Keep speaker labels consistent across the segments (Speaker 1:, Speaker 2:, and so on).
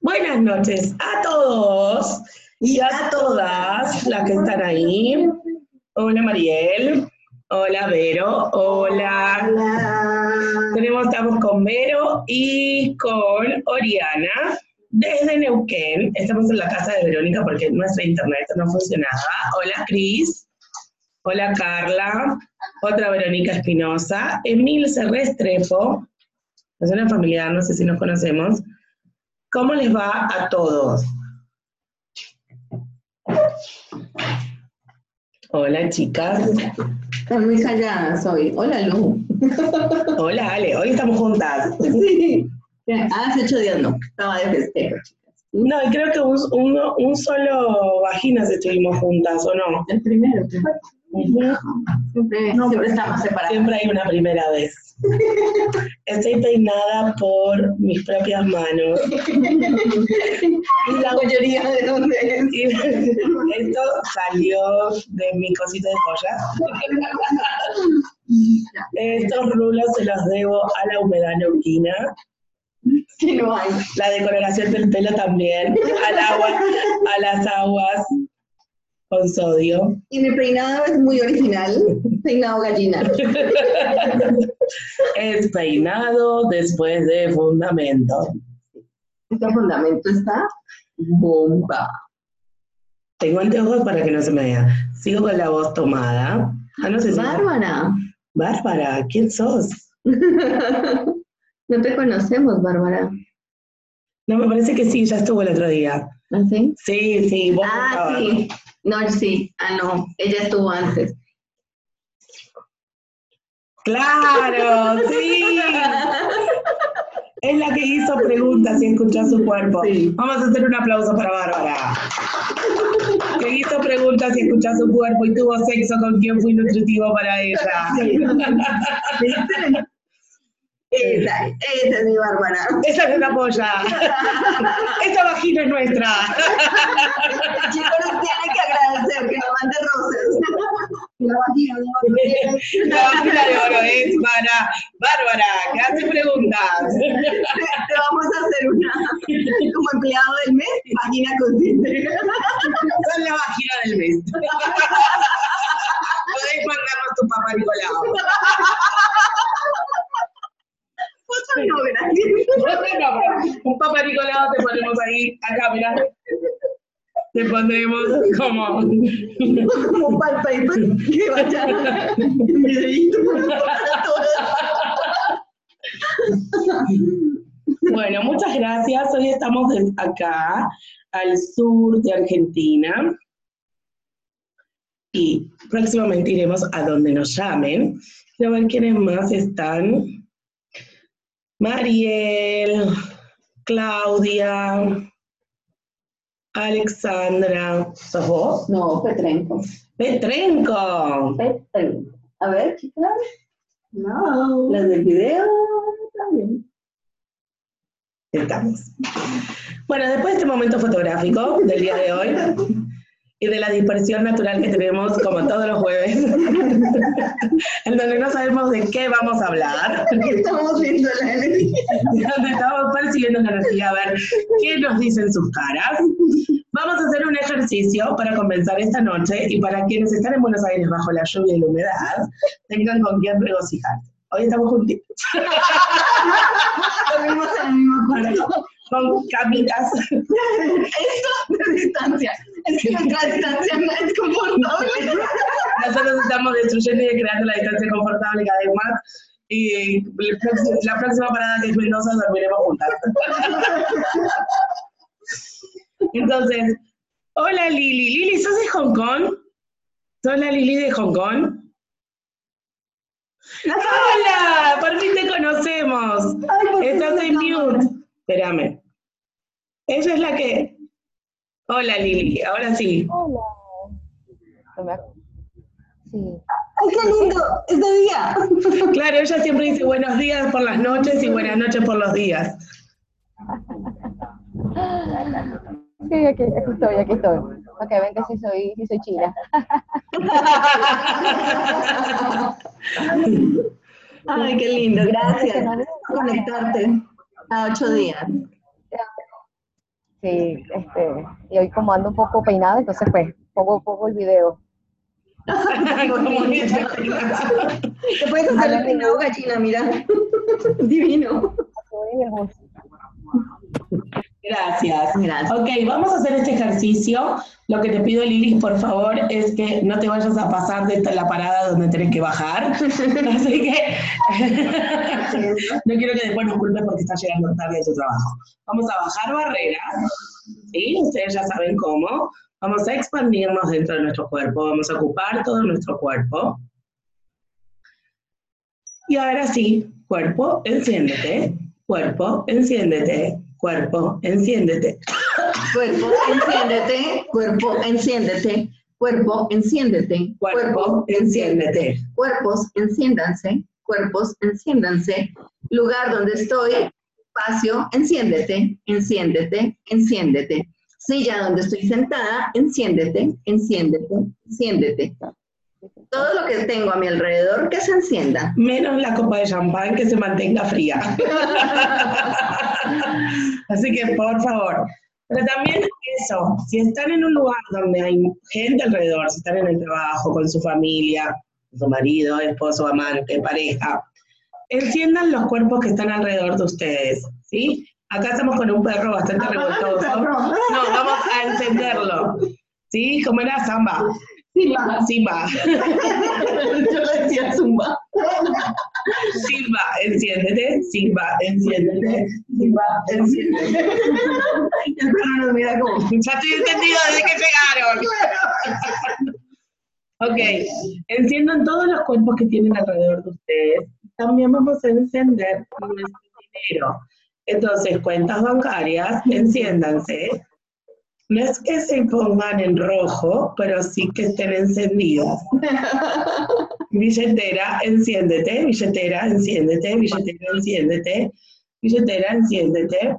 Speaker 1: Buenas noches a todos y a todas las que están ahí. Hola Mariel, hola Vero, hola. Tenemos, estamos con Vero y con Oriana desde Neuquén. Estamos en la casa de Verónica porque nuestra internet no funcionaba. Hola Cris, hola Carla, otra Verónica Espinosa, Emil Serrestrepo, es una familiar, no sé si nos conocemos. ¿Cómo les va a todos? Hola, chicas.
Speaker 2: Están muy calladas hoy. Hola, Lu.
Speaker 1: Hola, Ale. Hoy estamos juntas.
Speaker 2: Sí. Hace ocho días no. Estaba de festejo, chicas.
Speaker 1: No, y creo que un, uno- un solo vaginas estuvimos juntas, ¿o no?
Speaker 2: El primero. Siempre,
Speaker 1: No,
Speaker 2: siempre estamos separados.
Speaker 1: Siempre hay una primera vez. Estoy peinada por mis propias manos.
Speaker 2: Y la mayoría de dónde es.
Speaker 1: Esto salió de mi cosita de joya. Estos rulos se los debo a la humedad neuquina.
Speaker 2: Que no hay.
Speaker 1: La decoloración del pelo también. Al agua, a las aguas con sodio.
Speaker 2: Y mi peinado es muy original. Peinado gallina.
Speaker 1: Es peinado después de fundamento.
Speaker 2: Este fundamento está bomba.
Speaker 1: Tengo anteojos para que no se me vea. Sigo con la voz tomada. Ah, no sé si-
Speaker 2: Bárbara.
Speaker 1: Bárbara, ¿quién sos?
Speaker 2: No te conocemos, Bárbara.
Speaker 1: No, me parece que sí, ya estuvo el otro día.
Speaker 2: ¿Así?
Speaker 1: Sí, sí, vos
Speaker 2: Ah, sí. No, sí. Ah, no. Ella estuvo antes.
Speaker 1: Claro, sí. Es la que hizo preguntas y escuchó su cuerpo.
Speaker 2: Sí.
Speaker 1: Vamos a hacer un aplauso para Bárbara. Que hizo preguntas y escuchó su cuerpo y tuvo sexo con quien fue nutritivo para ella.
Speaker 2: ¿Viste? Esa, esa es mi Bárbara.
Speaker 1: Esa que te apoya. Esta vagina es nuestra.
Speaker 2: El chico nos tiene que mande rosas. La vagina de oro.
Speaker 1: La vagina de oro es para Bárbara, que hace preguntas.
Speaker 2: Te, te vamos a hacer una, como empleado del mes, vagina consciente.
Speaker 1: Son la vagina del mes. Podés mandarnos tu papá Nicolau.
Speaker 2: Otra no, gracias.
Speaker 1: Un papá Nicolau te ponemos ahí, acá, mirá. Te pondremos como.
Speaker 2: Como un paper que vaya en videíto.
Speaker 1: Bueno, muchas gracias. Hoy estamos acá, al sur de Argentina. Y próximamente iremos a donde nos llamen. Quiero ver quiénes más están. Mariel, Claudia, Alexandra. ¿Sos vos?
Speaker 2: No, Petrenco.
Speaker 1: Petrenco.
Speaker 2: Petrenco. A ver, chicas. No. Las del video también.
Speaker 1: Estamos. Bueno, después de este momento fotográfico del día de hoy y de la dispersión natural que tenemos como todos los jueves, en donde no sabemos de qué vamos a hablar,
Speaker 2: Estamos viendo la energía.
Speaker 1: donde estamos persiguiendo la energía a ver qué nos dicen sus caras, vamos a hacer un ejercicio para comenzar esta noche y para quienes están en Buenos Aires bajo la lluvia y la humedad, tengan con quién regocijarse. Hoy estamos juntitos.
Speaker 2: Dormimos en el mismo cuarto.
Speaker 1: Con camitas.
Speaker 2: Esto de distancia. Es que nuestra distancia no es confortable.
Speaker 1: Nosotros estamos destruyendo y creando la distancia confortable cada vez más. Y la próxima parada que es Mendoza dormiremos juntas. Entonces, hola Lili. Lili, ¿sos de Hong Kong? ¿Sos la Lili de Hong Kong? ¡Hola! Por fin te conocemos.
Speaker 2: Ay, por
Speaker 1: Estás en mute. Espérame. Ella es la que. Hola Lili, ahora sí.
Speaker 3: Hola. Sí.
Speaker 2: ¡Ay, qué lindo! ¡Es de día!
Speaker 1: Claro, ella siempre dice buenos días por las noches y buenas noches por los días.
Speaker 3: Sí, aquí, aquí estoy, aquí estoy. Que ven que sí soy, sí soy china.
Speaker 2: Ay, qué lindo, gracias por conectarte a ocho días.
Speaker 3: Sí, este, y hoy como ando un poco peinada, entonces pues pongo, pongo el video.
Speaker 2: Te puedes hacer el peinado gallina, mira. Divino.
Speaker 1: Gracias.
Speaker 2: Gracias.
Speaker 1: Ok, vamos a hacer este ejercicio. Lo que te pido, Lilis, por favor, es que no te vayas a pasar de esta- la parada donde tenés que bajar. Así que no quiero que después nos culpes porque estás llegando tarde a tu trabajo. Vamos a bajar barreras, ¿sí? Ustedes ya saben cómo. Vamos a expandirnos dentro de nuestro cuerpo, vamos a ocupar todo nuestro cuerpo. Y ahora sí, cuerpo, enciéndete. Cuerpo, enciéndete. Cuerpo, enciéndete.
Speaker 2: Cuerpo, enciéndete. Cuerpo, enciéndete. Cuerpo, enciéndete.
Speaker 1: Cuerpo, enciéndete.
Speaker 2: Cuerpos, enciéndanse. Cuerpos, enciéndanse. Lugar donde estoy. Espacio, enciéndete. Enciéndete. Enciéndete. Silla donde estoy sentada. Enciéndete. Enciéndete. Enciéndete. Todo lo que tengo a mi alrededor que se encienda.
Speaker 1: Menos la copa de champán que se mantenga fría. Así que, por favor. Pero también eso, si están en un lugar donde hay gente alrededor, si están en el trabajo, con su familia, su marido, esposo, amante, pareja, enciendan los cuerpos que están alrededor de ustedes, ¿sí? Acá estamos con un perro bastante revoltoso. No, vamos a encenderlo. ¿Sí? ¿Cómo era Samba?
Speaker 2: Simba.
Speaker 1: Simba.
Speaker 2: Yo le decía zumba.
Speaker 1: Simba, enciéndete. Simba, enciéndete. Simba, enciéndete.
Speaker 2: El perro nos mira como.
Speaker 1: Ya estoy entendido desde que llegaron. ok, enciendan todos los cuerpos que tienen alrededor de ustedes. También vamos a encender nuestro dinero. Entonces, cuentas bancarias, enciéndanse. No es que se pongan en rojo, pero sí que estén encendidas. Billetera, enciéndete, billetera, enciéndete, billetera, enciéndete, billetera, enciéndete,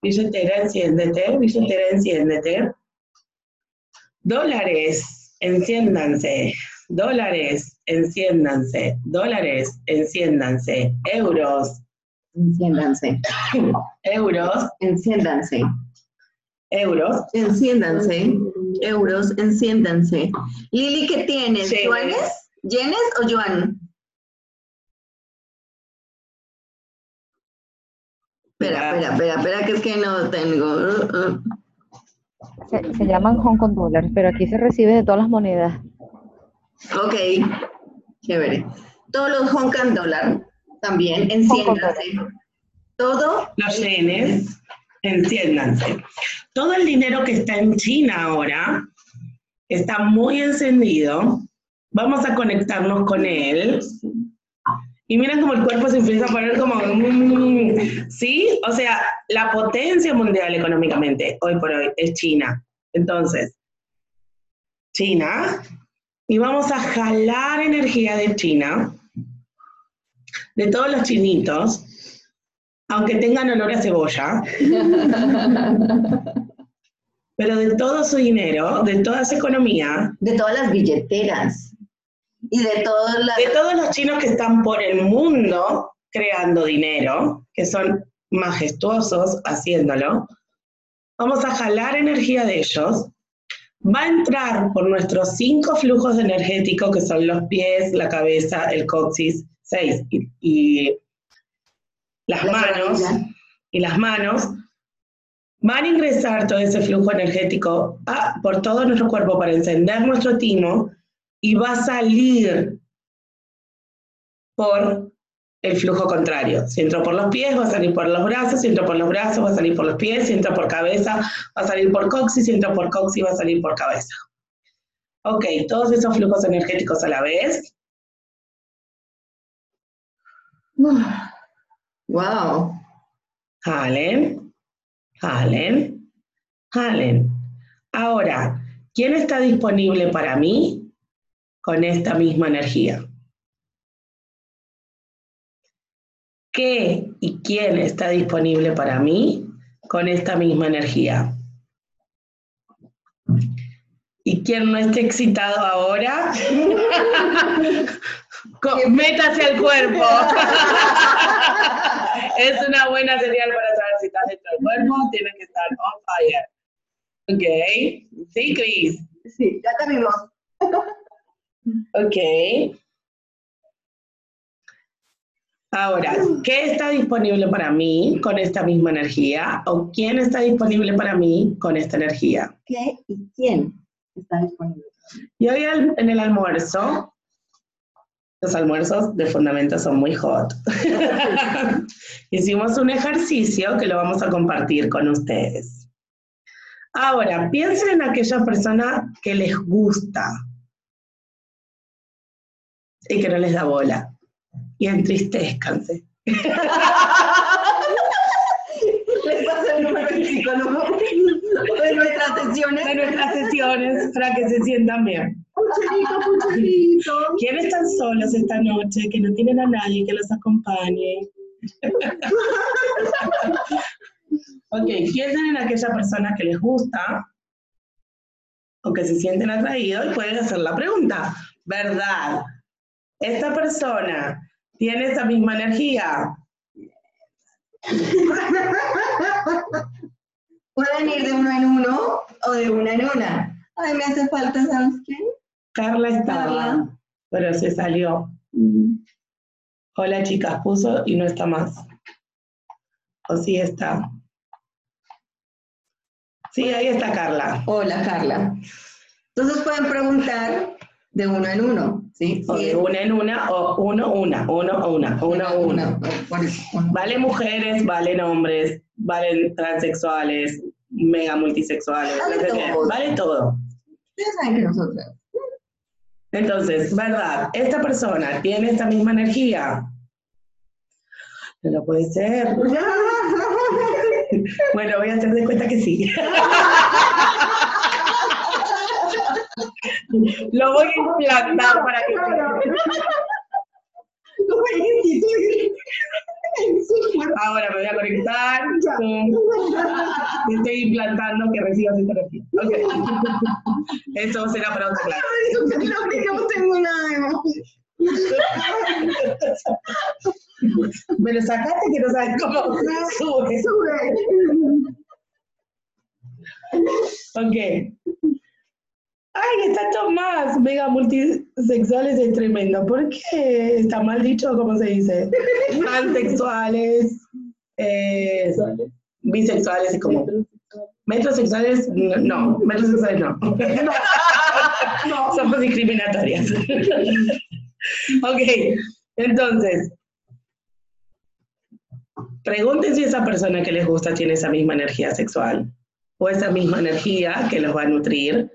Speaker 1: billetera, enciéndete, billetera, enciéndete. Dólares, enciéndanse, dólares, enciéndanse, dólares, enciéndanse, euros,
Speaker 2: Enciéndanse.
Speaker 1: euros,
Speaker 2: Enciéndanse.
Speaker 1: Euros,
Speaker 2: Enciéndanse. Euros, enciéndanse. Lili, ¿qué tienes? ¿Yuanes? ¿Yenes o yuan? Espera, espera, espera, espera, que es que no tengo. Uh, uh.
Speaker 3: Se, se llaman Hong Kong dólares, pero aquí se recibe de todas las monedas.
Speaker 2: Ok, chévere. Todos los Hong Kong dólar también, enciéndanse. Todo
Speaker 1: los yenes, enciéndanse. Todo el dinero que está en China ahora está muy encendido. Vamos a conectarnos con él. Y miren cómo el cuerpo se empieza a poner como... ¿Sí? O sea, la potencia mundial económicamente, hoy por hoy, es China. Entonces, China, y vamos a jalar energía de China, de todos los chinitos, aunque tengan olor a cebolla, pero de todo su dinero, de toda su economía,
Speaker 2: de todas las billeteras. Y de todas las...
Speaker 1: de todos los chinos que están por el mundo creando dinero, que son majestuosos haciéndolo, vamos a jalar energía de ellos, va a entrar por nuestros cinco flujos energéticos, que son los pies, la cabeza, el coxis, seis, y, y las
Speaker 2: La
Speaker 1: manos, y las manos, van a ingresar todo ese flujo energético a- por todo nuestro cuerpo para encender nuestro timo y va a salir por el flujo contrario. Si entró por los pies, va a salir por los brazos, si entró por los brazos, va a salir por los pies, si entró por cabeza, va a salir por coxis, si entró por coxis, va a salir por cabeza. Ok, todos esos flujos energéticos a la vez.
Speaker 2: Wow.
Speaker 1: Jalen, jalen, jalen. Ahora, ¿quién está disponible para mí con esta misma energía? ¿Qué y quién está disponible para mí con esta misma energía? ¿Y quién no esté excitado ahora? Métase al cuerpo. es una buena señal para saber si estás dentro del cuerpo, tienes que estar on fire. Ok. Sí, Cris.
Speaker 2: Sí, ya te vimos.
Speaker 1: Ok. Ahora, ¿qué está disponible para mí con esta misma energía? ¿O quién está disponible para mí con esta energía?
Speaker 2: ¿Qué y quién está disponible?
Speaker 1: Y hoy en el almuerzo, los almuerzos de fundamento son muy hot. Hicimos un ejercicio que lo vamos a compartir con ustedes. Ahora, piensen en aquella persona que les gusta y que no les da bola. Y entristezcanse.
Speaker 2: Les pasa el número psicólogo de nuestras sesiones.
Speaker 1: De nuestras sesiones para que se sientan bien. ¿Quiénes están solos esta noche, que no tienen a nadie que los acompañe? ok, piensen en aquella persona que les gusta o que se sienten atraídos y pueden hacer la pregunta, ¿verdad? ¿Esta persona tiene esa misma energía?
Speaker 2: Pueden ir de uno en uno o de una en una. Ay, me hace falta, ¿sabes quién?
Speaker 1: Carla estaba, pero se salió. Hola chicas, puso y no está más. O sí está. Sí, ahí está Carla.
Speaker 2: Hola, Carla. Entonces pueden preguntar de uno en uno, ¿sí?
Speaker 1: O
Speaker 2: Sí,
Speaker 1: de una en una, o uno, una, uno, una, uno, una. Vale mujeres, valen hombres, valen transexuales, mega multisexuales,
Speaker 2: Vale
Speaker 1: no sé qué,
Speaker 2: todo.
Speaker 1: vale todo.
Speaker 2: Ustedes saben que nosotros.
Speaker 1: Entonces, ¿verdad? ¿Esta persona tiene esta misma energía? No lo puede ser. Bueno, voy a hacer de cuenta que sí. Lo voy a implantar para que
Speaker 2: Lo voy a instituir.
Speaker 1: Ahora me voy a conectar. Estoy implantando que recibas esta energía. Ok. Eso será para otra clase.
Speaker 2: No, tengo nada
Speaker 1: lo sacaste que no sabes cómo sube. Ok. Ay, está Tomás, mega multisexuales es tremendo. ¿Por qué está mal dicho? ¿Cómo se dice? Pansexuales, eh, bisexuales y como. Metrosexuales, no, no, metrosexuales no. Somos discriminatorias. ok, entonces, pregunten si esa persona que les gusta tiene esa misma energía sexual o esa misma energía que los va a nutrir.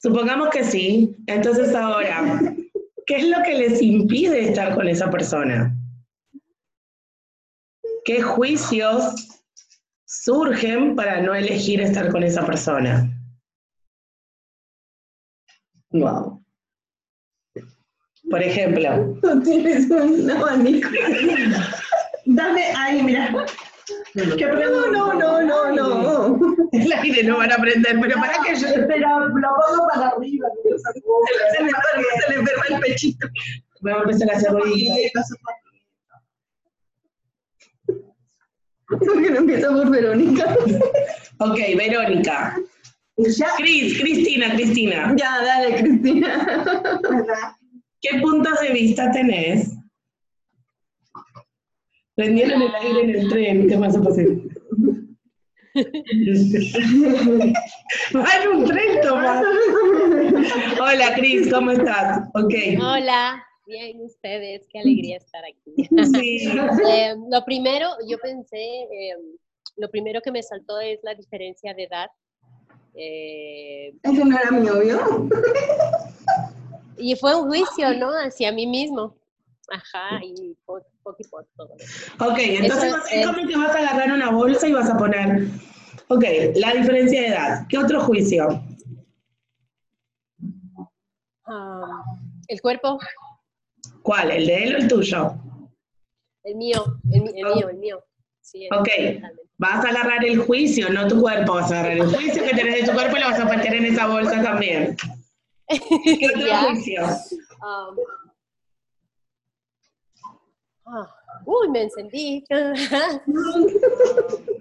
Speaker 1: Supongamos que sí, entonces ahora, ¿qué es lo que les impide estar con esa persona? ¿Qué juicios surgen para no elegir estar con esa persona? Wow. Por ejemplo,
Speaker 2: No tienes un abanico. Dame ahí, mira. ¿Qué no, no, no, no, no.
Speaker 1: el aire no van a prender, pero para que yo
Speaker 2: Pero lo pongo para arriba. Se le enferma el pechito.
Speaker 1: Vamos a empezar a hacer ruiditos.
Speaker 2: ¿Por qué no empieza por Verónica?
Speaker 1: Ok, Verónica.
Speaker 2: Ya,
Speaker 1: Cris, Cristina, Cristina.
Speaker 2: ya, dale, Cristina.
Speaker 1: ¿Qué puntos de vista tenés? Prendieron el aire en el tren, ¿qué más es posible? Un. Hola, Cris, ¿cómo estás? Ok.
Speaker 4: Hola, bien ustedes, qué alegría estar aquí.
Speaker 1: Sí.
Speaker 4: Eh, lo primero, yo pensé, eh, lo primero que me saltó es la diferencia de edad. Eh,
Speaker 2: Ese no era mi novio.
Speaker 4: y fue un juicio, ¿no? Hacia mí mismo. Ajá, y
Speaker 1: Ok, entonces
Speaker 4: Eso es-
Speaker 1: básicamente vas a agarrar una bolsa y vas a poner. Ok, la diferencia de edad. ¿Qué otro juicio?
Speaker 4: Ah, el cuerpo,
Speaker 1: ¿Cuál? ¿El de él o el tuyo?
Speaker 4: el mío, el, el mío, el mío. Sí, el-
Speaker 1: Ok. Vas a agarrar el juicio, no tu cuerpo. Vas a agarrar el juicio que tenés de tu cuerpo y lo vas a meter en esa bolsa también. ¿Qué otro
Speaker 4: Ya.
Speaker 1: juicio?
Speaker 4: Um, ah, uy, me encendí.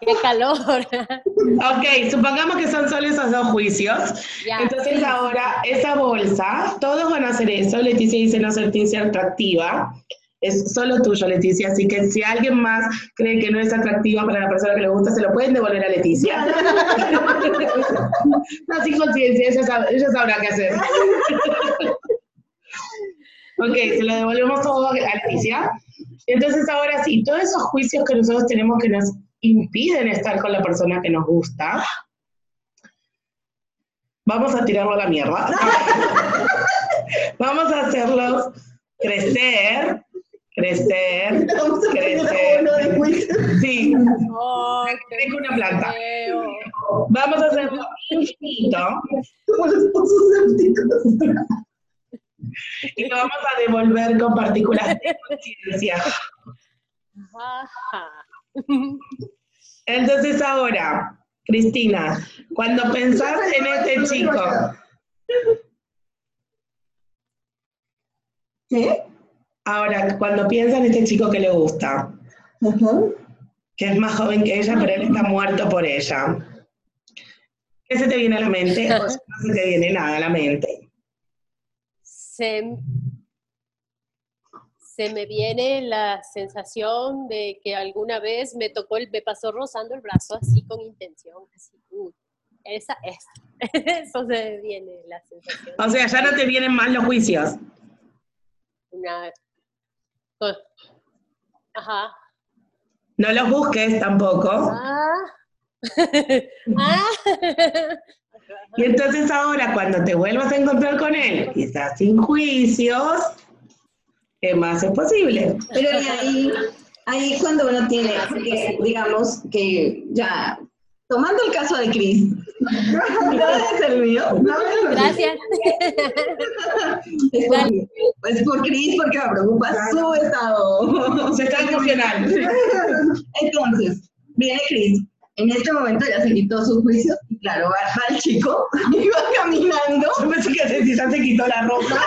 Speaker 4: Qué calor.
Speaker 1: Ok, supongamos que son solo esos dos juicios. Entonces ahora, esa bolsa, todos van a hacer eso. Leticia dice no sentirse atractiva. Es solo tuyo, Leticia. Así que si alguien más cree que no es atractiva para la persona que le gusta, se lo pueden devolver a Leticia. no, sin conciencia, ella sabrá qué hacer. Ok, se lo devolvemos todo a Leticia. Entonces ahora sí, todos esos juicios que nosotros tenemos que nos impiden estar con la persona que nos gusta, vamos a tirarlo a la mierda. vamos a hacerlos crecer, crecer,
Speaker 2: Vamos a poner
Speaker 1: crecer.
Speaker 2: uno de juicio.
Speaker 1: Sí,
Speaker 4: Oh,
Speaker 1: tengo una planta.
Speaker 4: feo.
Speaker 1: Vamos a hacerlo infinito
Speaker 2: Como los.
Speaker 1: Y lo vamos a devolver con partículas de conciencia. Entonces ahora, Cristina, cuando pensás en este chico,
Speaker 2: ¿Qué?
Speaker 1: ahora cuando piensas en este chico que le gusta, que es más joven que ella, pero él está muerto por ella. ¿Qué se te viene a la mente? O no se te viene nada a la mente.
Speaker 4: Se, se me viene la sensación de que alguna vez me tocó, el, me pasó rozando el brazo así con intención, así, uy, esa es, eso se me viene la sensación.
Speaker 1: O sea, ya no te vienen más los juicios.
Speaker 4: Una, co- ajá,
Speaker 1: No los busques tampoco.
Speaker 4: ah, ah,
Speaker 1: Y entonces ahora, cuando te vuelvas a encontrar con él, quizás sin juicios, ¿qué más es posible?
Speaker 2: Pero y ahí, ahí cuando uno tiene, que, digamos que ya, tomando el caso de Cris, no es el mío,
Speaker 4: gracias.
Speaker 2: es por, es por Cris porque me preocupa su estado.
Speaker 1: Se está emocional.
Speaker 2: Entonces, viene Cris, en este momento ya se quitó su juicio, y claro, va, va el chico, y va caminando,
Speaker 1: Yo pensé que se, quitó la ropa.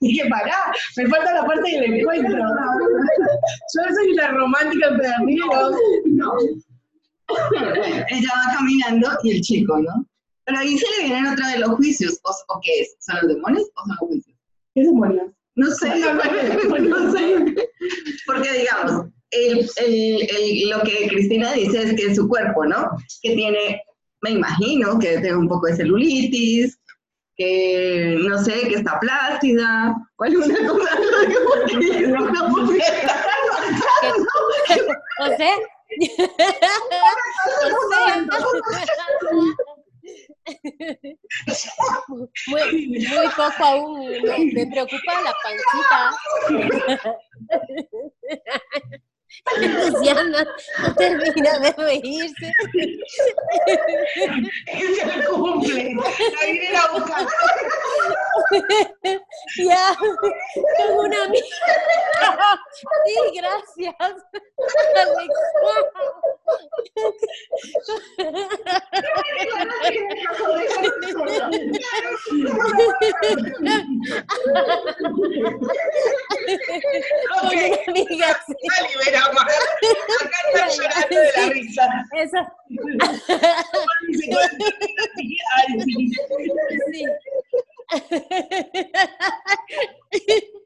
Speaker 1: Dije, pará, me falta la parte del encuentro. Yo soy la romántica empedernido.
Speaker 2: No. Ella va caminando y el chico, ¿no? Pero ahí se le vienen otra de los juicios. ¿O, o qué es? ¿Son los demonios o son los juicios?
Speaker 1: ¿Qué demonios?
Speaker 2: No sé, no sé. Porque digamos, el- el- el- lo que Cristina dice es que su cuerpo, ¿no? Que tiene, me imagino, que tiene un poco de celulitis, que no sé, que está plácida, o alguna cosa. no,
Speaker 4: muy, muy poco aún, me, me preocupa la pancita. Luciana no termina de reírse.
Speaker 1: Es el cumple. La vienen a buscar.
Speaker 4: Ya, tengo una amiga. Sí, gracias. Una amiga, sí.
Speaker 1: Liberamos. Acá están llorando de la risa. Ay, sí.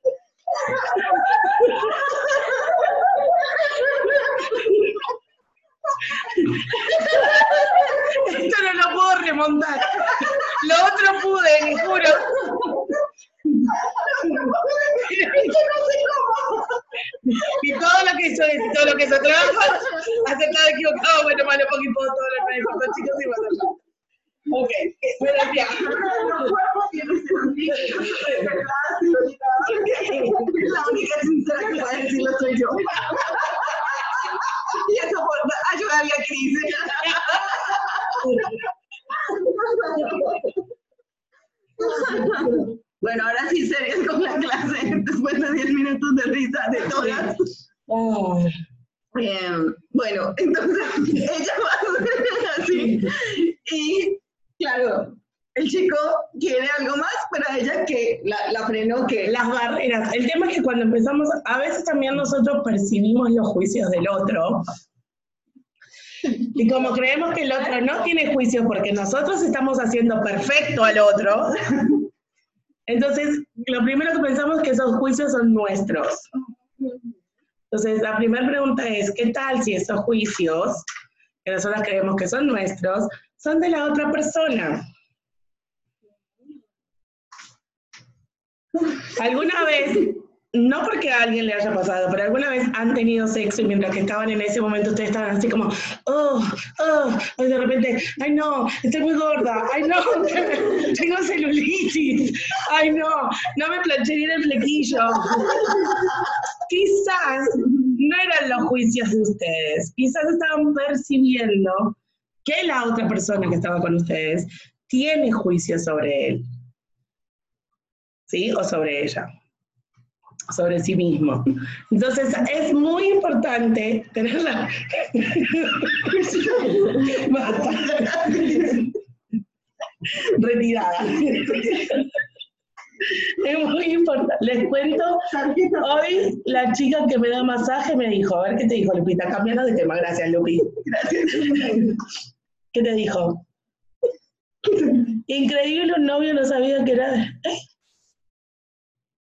Speaker 1: Esto no lo puedo remontar. Lo otro pude, les juro. Y todo lo que y todo lo que eso trabaja, aceptado, equivocado, bueno, malo, y todo, lo que hay, chicos y. Ok, bueno, ya.
Speaker 2: Los cuerpos tienen celulitis, ¿verdad? Celulita. La única sincera que puede decirlo soy yo. Y eso por ayudarle a Cris. Bueno, ahora sí serias con la clase, después de 10 minutos de risa de todas.
Speaker 1: Oh,
Speaker 2: Eh, bueno, entonces ella va así. Y claro, el chico quiere algo más, pero ella que la, la frenó que
Speaker 1: las barreras. El tema es que cuando empezamos, a veces también nosotros percibimos los juicios del otro. Y como creemos que el otro no tiene juicio porque nosotros estamos haciendo perfecto al otro, entonces lo primero que pensamos es que esos juicios son nuestros. Entonces, la primera pregunta es, ¿qué tal si esos juicios, que nosotros creemos que son nuestros, son de la otra persona? ¿Alguna vez, no porque a alguien le haya pasado, pero alguna vez han tenido sexo y mientras que estaban en ese momento ustedes estaban así como, oh, oh, y de repente, ay no, estoy muy gorda, ay no, tengo celulitis, ay no, no me planché bien el flequillo. Quizás no eran los juicios de ustedes, quizás estaban percibiendo que la otra persona que estaba con ustedes tiene juicio sobre él. ¿sí? O sobre ella, sobre sí mismo. Entonces, es muy importante tenerla. Retirada. Es muy importante. Les cuento, hoy la chica que me da masaje me dijo, a ver qué te dijo, Lupita, cambiando de tema, gracias, Lupi. Gracias. ¿Qué te dijo? Increíble, un novio no sabía que era...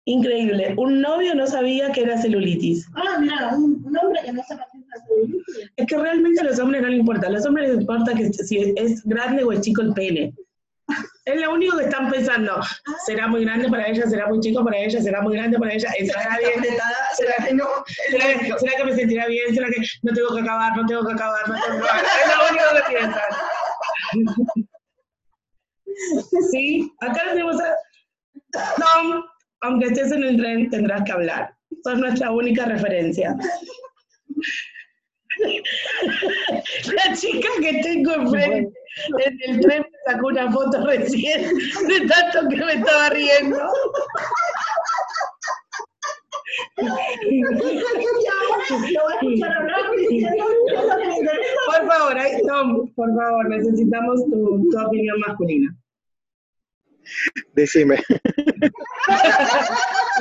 Speaker 1: Increíble. Un novio no sabía que era celulitis.
Speaker 5: Ah, mira, un, un hombre que no es la celulitis.
Speaker 1: Es que realmente a los hombres no les importa. A los hombres les importa que si es grande o es chico el pene. Es lo único que están pensando. ¿Será muy grande para ella? ¿Será muy chico para ella? ¿Será muy grande para ella? ¿Será bien?
Speaker 2: ¿Será que no?
Speaker 1: ¿Será, que me sentirá bien? ¿Será que no tengo que acabar? No tengo que acabar. No tengo que acabar. Es lo único que piensan. Sí, acá lo tenemos a Tom. Aunque estés en el tren, tendrás que hablar. Sos nuestra única referencia. La chica que tengo enfrente en el tren sacó una foto recién de tanto que me estaba riendo. Por favor, Tom, por favor, necesitamos tu, tu opinión masculina.
Speaker 6: Decime.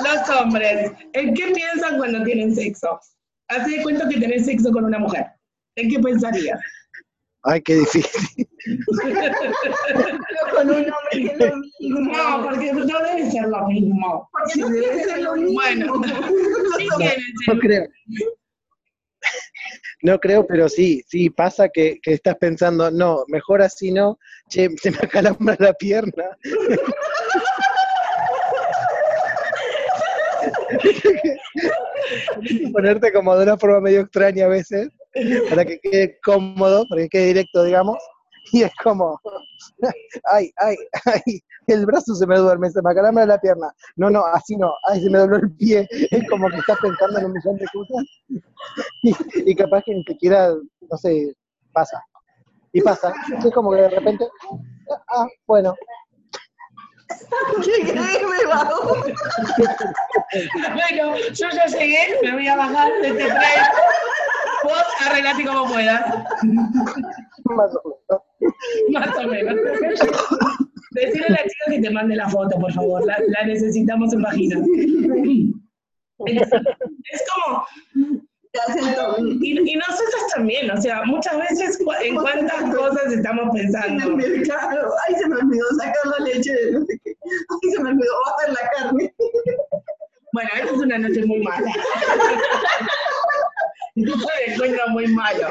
Speaker 1: Los hombres, ¿en qué piensan cuando tienen sexo? Haz de cuenta que tenés sexo con una mujer. ¿En qué pensarías?
Speaker 6: Ay, qué difícil.
Speaker 2: con un hombre que es lo mismo.
Speaker 1: No, porque no debe ser lo mismo.
Speaker 2: Porque no debe ser lo mismo.
Speaker 1: Bueno, sí tienen
Speaker 6: No creo. No creo, pero sí, sí, pasa que, que estás pensando, no, mejor así no, che, se me acalambra la pierna. Ponerte como de una forma medio extraña a veces, para que quede cómodo, para que quede directo, digamos, y es como, ay, ay, ay, el brazo se me duerme, se me acalambra la pierna. No, no, así no, ay, se me dobló el pie, es como que estás pensando en un millón de cosas y, y capaz que ni siquiera, no sé, pasa. Y pasa, es como que de repente, ah, bueno,
Speaker 2: ¿Qué crees? Me bajo.
Speaker 1: Bueno, yo ya llegué, me voy a bajar de este tren. Vos arreglate como puedas,
Speaker 6: más o menos.
Speaker 1: más o menos. Decirle a la chica que te mande la foto, por favor, la, la necesitamos en página. Es, es como,
Speaker 2: Te hacen todo.
Speaker 1: y, y nosotros también, o sea, muchas veces cu- en cuántas cosas estamos
Speaker 2: En el
Speaker 1: pensando.
Speaker 2: mercado. Ay, se me olvidó sacar la leche de no sé qué. Ay, se me olvidó bajar la carne.
Speaker 1: Bueno, esta es una noche muy mala. Me encuentro muy malo.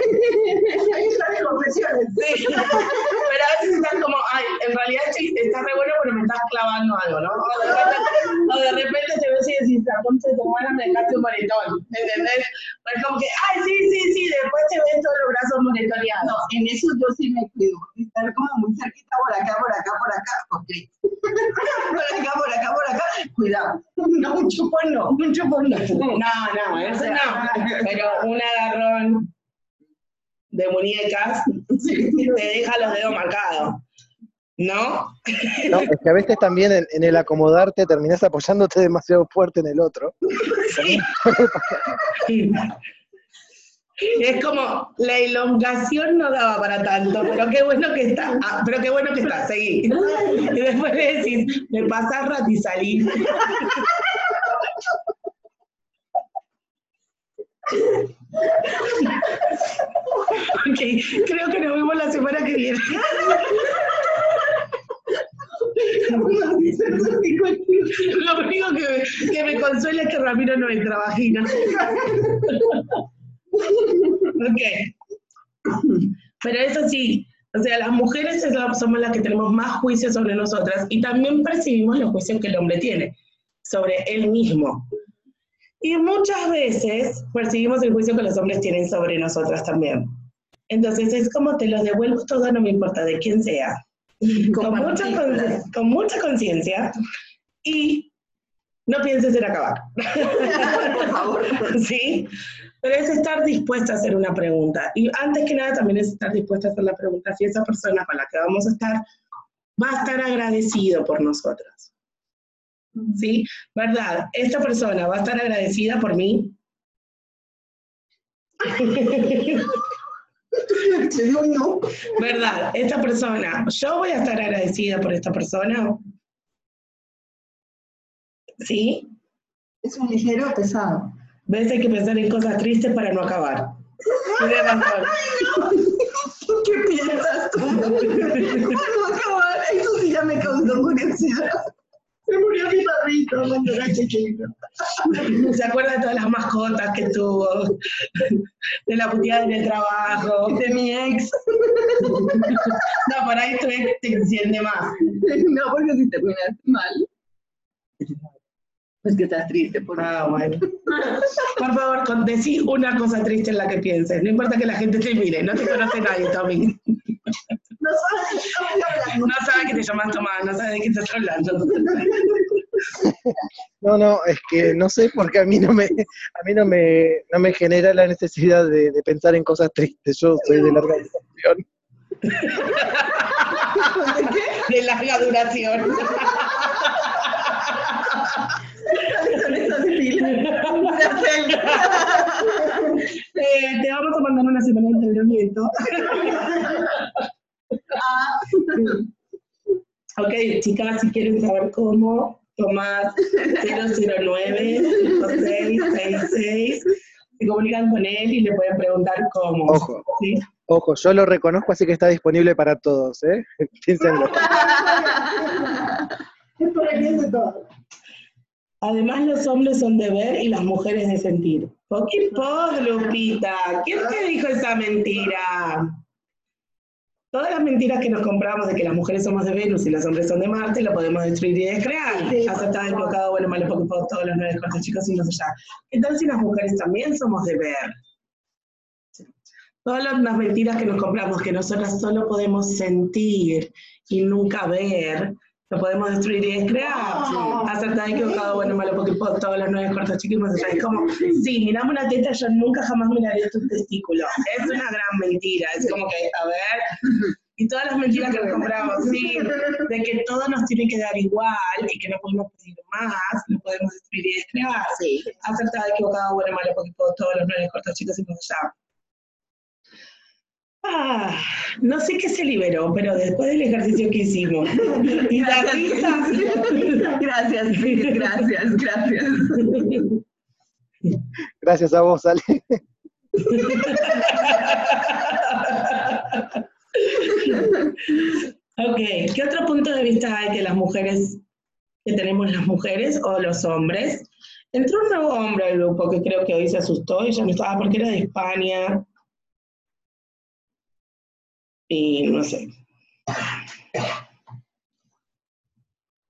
Speaker 2: Ahí está de confesiones.
Speaker 1: Sí, pero veces estás como, ay, en realidad sí, está re bueno, pero me estás clavando algo, ¿no? O de repente, o de repente te ves y decís, la concha de tu me dejaste un moretón, ¿entendés? Es como que, ay, sí, sí, sí, después te ves todos los brazos moretoneados.
Speaker 2: No, en eso yo sí me cuido. Estar como muy cerquita por acá, por acá, por acá, ok. por acá, por acá, por acá, cuidado.
Speaker 1: No, un chupón no, un chupón no. No, no, eso no. Pero un agarrón de muñecas te deja los dedos marcados. ¿No?
Speaker 6: No, es que a veces también en, en el acomodarte terminás apoyándote demasiado fuerte en el otro.
Speaker 1: Sí. Es como, la elongación no daba para tanto, pero qué bueno que está, ah, pero qué bueno que está, seguí. Y después le decís, me pasás rat y salí. Ok, creo que nos vemos la semana que viene. Lo único que me, consuela es que Ramiro no entra vagina. Ok. Pero eso sí, o sea, las mujeres somos las que tenemos más juicios sobre nosotras y también percibimos los juicios que el hombre tiene sobre él mismo. Y muchas veces percibimos el juicio que los hombres tienen sobre nosotras también. Entonces es como te los devuelvo todo, no me importa de quién sea. Con mucha, con, con mucha conciencia y no pienses en acabar.
Speaker 2: Por favor.
Speaker 1: ¿Sí? Pero es estar dispuesta a hacer una pregunta. Y antes que nada también es estar dispuesta a hacer la pregunta si esa persona con la que vamos a estar va a estar agradecido por nosotras. ¿Sí? ¿Verdad? Esta persona va a estar agradecida por mí.
Speaker 2: No.
Speaker 1: ¿Verdad? Esta persona, yo voy a estar agradecida por esta persona. ¿Sí?
Speaker 2: Es un ligero pesado.
Speaker 1: ¿Ves? Hay que pensar en cosas tristes para no acabar. Tienes razón.
Speaker 2: ¿Qué piensas tú? ¿Cuándo acabar? Eso sí ya me causó curiosidad. Se murió mi perrito cuando era chiquito.
Speaker 1: Se acuerda de todas las mascotas que tuvo, de la puteada en el trabajo.
Speaker 2: De mi ex.
Speaker 1: No, por ahí tu ex te enciende más.
Speaker 2: No, porque si terminas mal. Pues que estás triste por
Speaker 1: Ah, bueno. Por favor, con- decí una cosa triste en la que pienses. No importa que la gente te mire, no te conoce nadie, Tommy.
Speaker 2: No sabes de qué.
Speaker 1: No sabe que te llamas Tomás, no sabe de qué estás hablando.
Speaker 6: No, no, es que no sé porque a mí no me, a mí no me, no me genera la necesidad de, de pensar en cosas tristes. Yo soy de larga duración.
Speaker 1: De larga duración.
Speaker 2: Son esas pilas.
Speaker 1: Eh, te vamos a mandar una semana de entrenamiento. Ok, chicas, si quieren saber cómo, tomás 009-5666, se comunican con él y le pueden preguntar cómo.
Speaker 6: Ojo.
Speaker 1: ¿sí?
Speaker 6: Ojo, yo lo reconozco, así que está disponible para todos, ¿eh? Piénsenlo.
Speaker 5: Es por el bien de todos.
Speaker 1: Además, los hombres son de ver y las mujeres de sentir. ¿Por qué pod, Lupita? ¿Quién te dijo esa mentira? Todas las mentiras que nos compramos de que las mujeres somos de Venus y los hombres son de Marte, lo podemos destruir y descrear.
Speaker 5: Sí.
Speaker 1: Aceptado, equivocado, bueno, malo, poco, poco, todos los nueve cortos chicos y no sé ya. ¿Qué tal si las mujeres también somos de ver? Todas las mentiras que nos compramos, que nosotras solo podemos sentir y nunca ver, lo podemos destruir y descrear.
Speaker 5: No.
Speaker 1: Acertado, equivocado, bueno, malo, porque todos los nueve cortos no sé ya. Es como, sí, mirame una teta, yo nunca jamás miraría tus testículos. Es una gran mentira. Es como que, a ver. Y todas las mentiras que nos compramos, sí, de que todo nos tiene que dar igual y que no podemos pedir más, lo podemos destruir y descrear.
Speaker 2: Sí.
Speaker 1: Acertado, equivocado, bueno, malo, porque todos los nueve cortos chicos y no sé ya. Ah, no sé qué se liberó, pero después del ejercicio que hicimos y la risa,
Speaker 2: Gracias, Cris, gracias, gracias.
Speaker 6: Gracias a vos, Ale.
Speaker 1: Ok, ¿qué otro punto de vista hay que las mujeres, que tenemos las mujeres o los hombres? Entró un nuevo hombre al grupo que creo que hoy se asustó y ya no estaba porque era de España. Y no sé.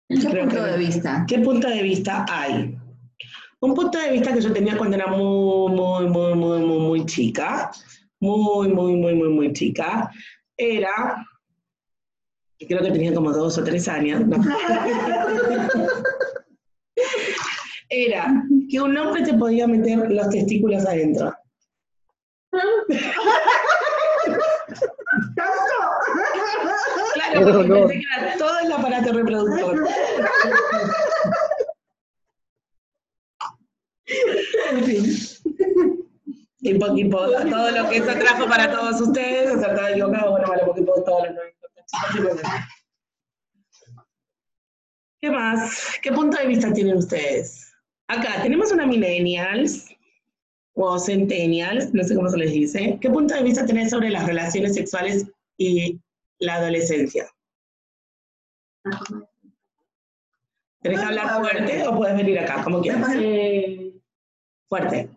Speaker 2: ¿Qué
Speaker 1: Creo
Speaker 2: punto
Speaker 1: que-
Speaker 2: de vista?
Speaker 1: ¿Qué punto de vista hay? Un punto de vista que yo tenía cuando era muy, muy, muy, muy, muy, muy chica, muy, muy, muy, muy, muy chica, era, creo que tenía como dos o tres años, ¿no? era que un hombre te podía meter los testículos adentro. Claro, porque
Speaker 6: No, no.
Speaker 1: pensé que era todo el aparato reproductor. En fin. Y Poquipo, todo lo que eso trajo para todos ustedes, acertado, equivocado, bueno, vale, Poquipo, todos los nueve. ¿Qué más? ¿Qué punto de vista tienen ustedes? Acá tenemos una millennials o centennials, no sé cómo se les dice. ¿Qué punto de vista tenés sobre las relaciones sexuales y la adolescencia? ¿Tenés que hablar fuerte o puedes venir acá, como quieras?
Speaker 5: Eh,
Speaker 1: Fuerte.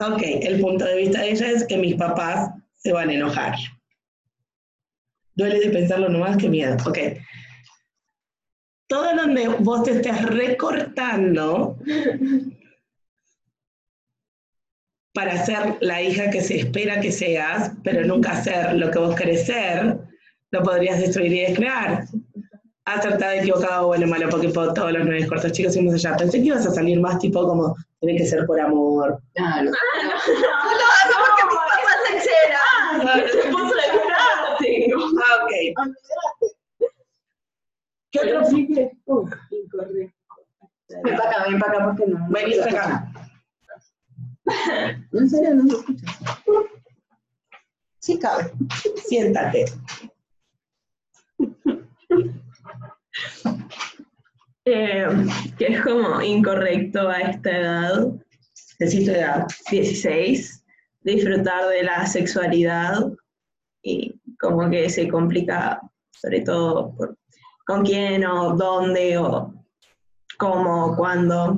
Speaker 1: Ok, el punto de vista de ella es que mis papás se van a enojar. Duele de pensarlo nomás, que miedo. Ok. Todo donde vos te estés recortando para ser la hija que se espera que seas, pero nunca ser lo que vos querés ser, lo podrías destruir y descrear. Acertado, equivocado, bueno, malo, porque por todos los nueve cortos chicos fuimos allá. Pensé que ibas a salir más tipo como, tiene que ser por amor.
Speaker 2: Claro.
Speaker 5: No, no, porque mi papá se cara.
Speaker 1: Ah, ok. ¿Qué otro
Speaker 5: Incorrecto.
Speaker 2: Ven para acá, ven para acá porque no.
Speaker 1: Vení acá.
Speaker 2: En serio, no se escucha. Sí cabe.
Speaker 1: Siéntate.
Speaker 5: Eh, que es como incorrecto a esta edad,
Speaker 1: tu edad.
Speaker 5: 16, disfrutar de la sexualidad y como que se complica, sobre todo por con quién o dónde o cómo, cuándo.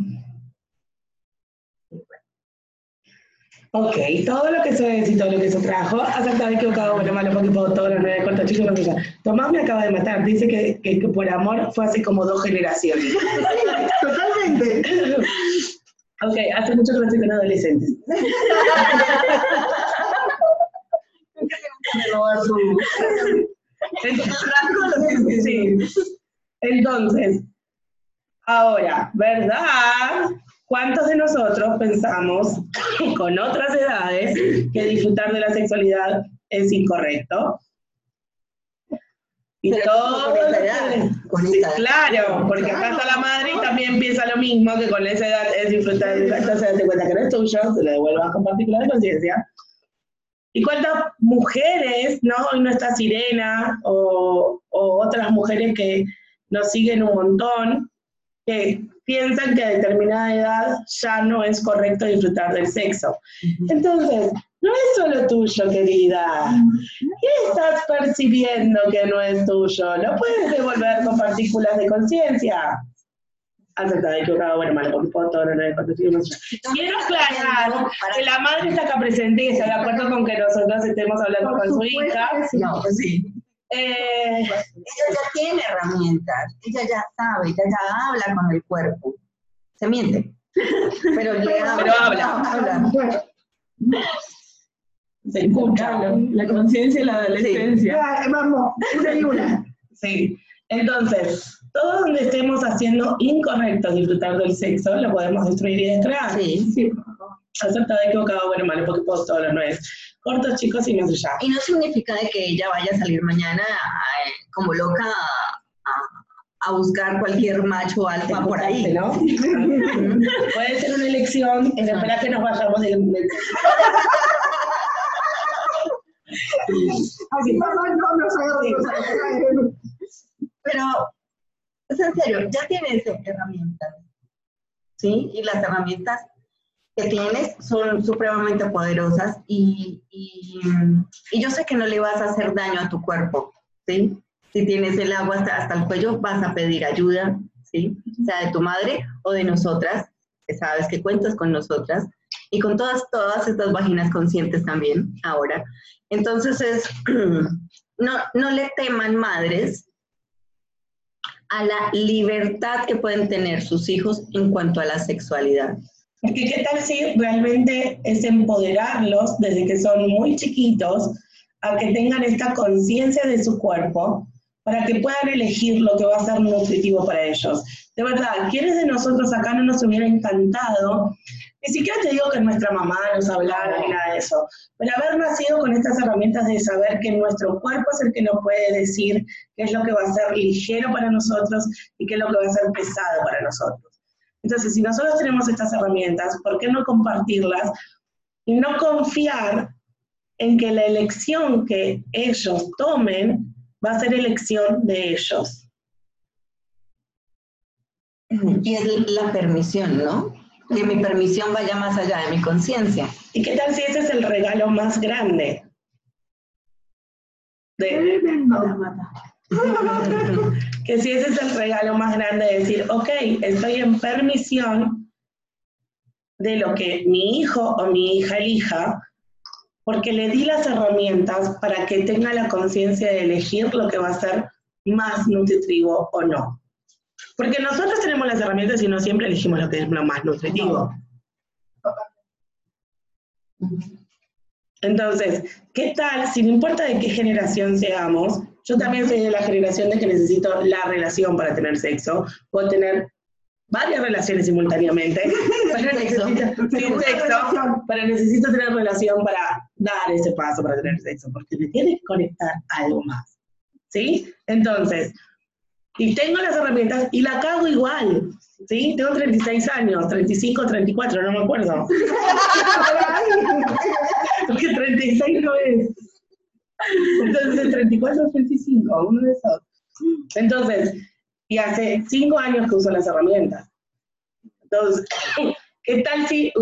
Speaker 1: Ok, todo lo que se todo lo que se trajo, acertado, equivocado, bueno, malo, porque puedo todos los nueve cortos chicos, no sé qué. Tomás me acaba de matar, dice que, que, que por amor fue hace como dos generaciones.
Speaker 6: Totalmente.
Speaker 1: Ok, hace mucho que no estoy con adolescentes. Entonces, ahora, ¿verdad? ¿Cuántos de nosotros pensamos con otras edades que disfrutar de la sexualidad es incorrecto? Y
Speaker 2: Pero
Speaker 1: todo
Speaker 2: con esa
Speaker 1: lo que-
Speaker 2: edad, con
Speaker 1: Sí,
Speaker 2: esa edad.
Speaker 1: claro, porque acá está la madre y también piensa lo mismo, que con esa edad es disfrutar de la entonces date cuenta que no es tuyo, se lo devuelvas con particular conciencia. ¿Y cuántas mujeres, no? Hoy no está Sirena o, o otras mujeres que nos siguen un montón, que piensan que a determinada edad ya no es correcto disfrutar del sexo. Entonces, no es solo tuyo, querida. ¿Qué estás percibiendo que no es tuyo? ¿Lo puedes devolver con partículas de conciencia? Acertado, equivocado, bueno, malo, porque puedo todo, no, no, no, no, no. Quiero aclarar que la madre está acá presente y está de acuerdo con que nosotros estemos hablando con su hija.
Speaker 2: No, sí.
Speaker 1: Eh,
Speaker 2: Ella ya tiene herramientas, ella ya sabe, ella ya habla con el cuerpo. Se miente. Pero le habla.
Speaker 1: Pero habla.
Speaker 2: habla.
Speaker 1: se escucha.
Speaker 5: La conciencia y la adolescencia.
Speaker 6: Ya, vamos, una y una.
Speaker 1: Sí. Entonces, todo donde estemos haciendo incorrecto disfrutar del sexo, lo podemos destruir y descrear.
Speaker 2: Sí.
Speaker 1: Acertado, equivocado, bueno, malo, porque puedo todos los nueve. Cortos, chicos y más allá.
Speaker 2: Y no significa de que ella vaya a salir mañana eh, como loca a, a buscar cualquier macho alfa por ahí.
Speaker 1: ¿no? Puede ser una elección, pero espera que nos vayamos de... de-
Speaker 6: Así nosotros.
Speaker 2: Pero, es en serio, ya tienes herramientas. ¿Sí? Y las herramientas que tienes son supremamente poderosas y, y, y yo sé que no le vas a hacer daño a tu cuerpo, ¿sí? Si tienes el agua hasta, hasta el cuello, vas a pedir ayuda, ¿sí? Sea de tu madre o de nosotras, que sabes que cuentas con nosotras. y con todas, todas estas vaginas conscientes también ahora. Entonces es, no, no le teman madres a la libertad que pueden tener sus hijos en cuanto a la sexualidad.
Speaker 1: Es que qué tal si realmente es empoderarlos desde que son muy chiquitos a que tengan esta conciencia de su cuerpo para que puedan elegir lo que va a ser nutritivo para ellos. De verdad, ¿quiénes de nosotros acá no nos hubiera encantado? Ni siquiera te digo que nuestra mamá nos hablara ni nada de eso, pero haber nacido con estas herramientas de saber que nuestro cuerpo es el que nos puede decir qué es lo que va a ser ligero para nosotros y qué es lo que va a ser pesado para nosotros. Entonces, si nosotros tenemos estas herramientas, ¿por qué no compartirlas y no confiar en que la elección que ellos tomen va a ser elección de ellos?
Speaker 2: Y es la permisión, ¿no? Que mi permisión vaya más allá de mi conciencia.
Speaker 1: ¿Y qué tal si ese es el regalo más grande? De, que si ese es el regalo más grande de decir, ok, estoy en permisión de lo que mi hijo o mi hija elija, porque le di las herramientas para que tenga la conciencia de elegir lo que va a ser más nutritivo o no. Porque nosotros tenemos las herramientas y no siempre elegimos lo que es lo más nutritivo. Entonces, ¿qué tal si no importa de qué generación seamos? Yo también soy de la generación de que necesito la relación para tener sexo. Puedo tener varias relaciones simultáneamente, pero necesito, sin sexo, pero necesito tener relación para dar ese paso para tener sexo, porque me tiene que conectar algo más. ¿Sí? Entonces, y tengo las herramientas y la cago igual. ¿Sí? Tengo 36 años, 35, 34, no me acuerdo. Porque 36 no es. Entonces, 34 o 35, uno de esos. Entonces, y hace 5 años que uso las herramientas. Entonces, ¿qué tal si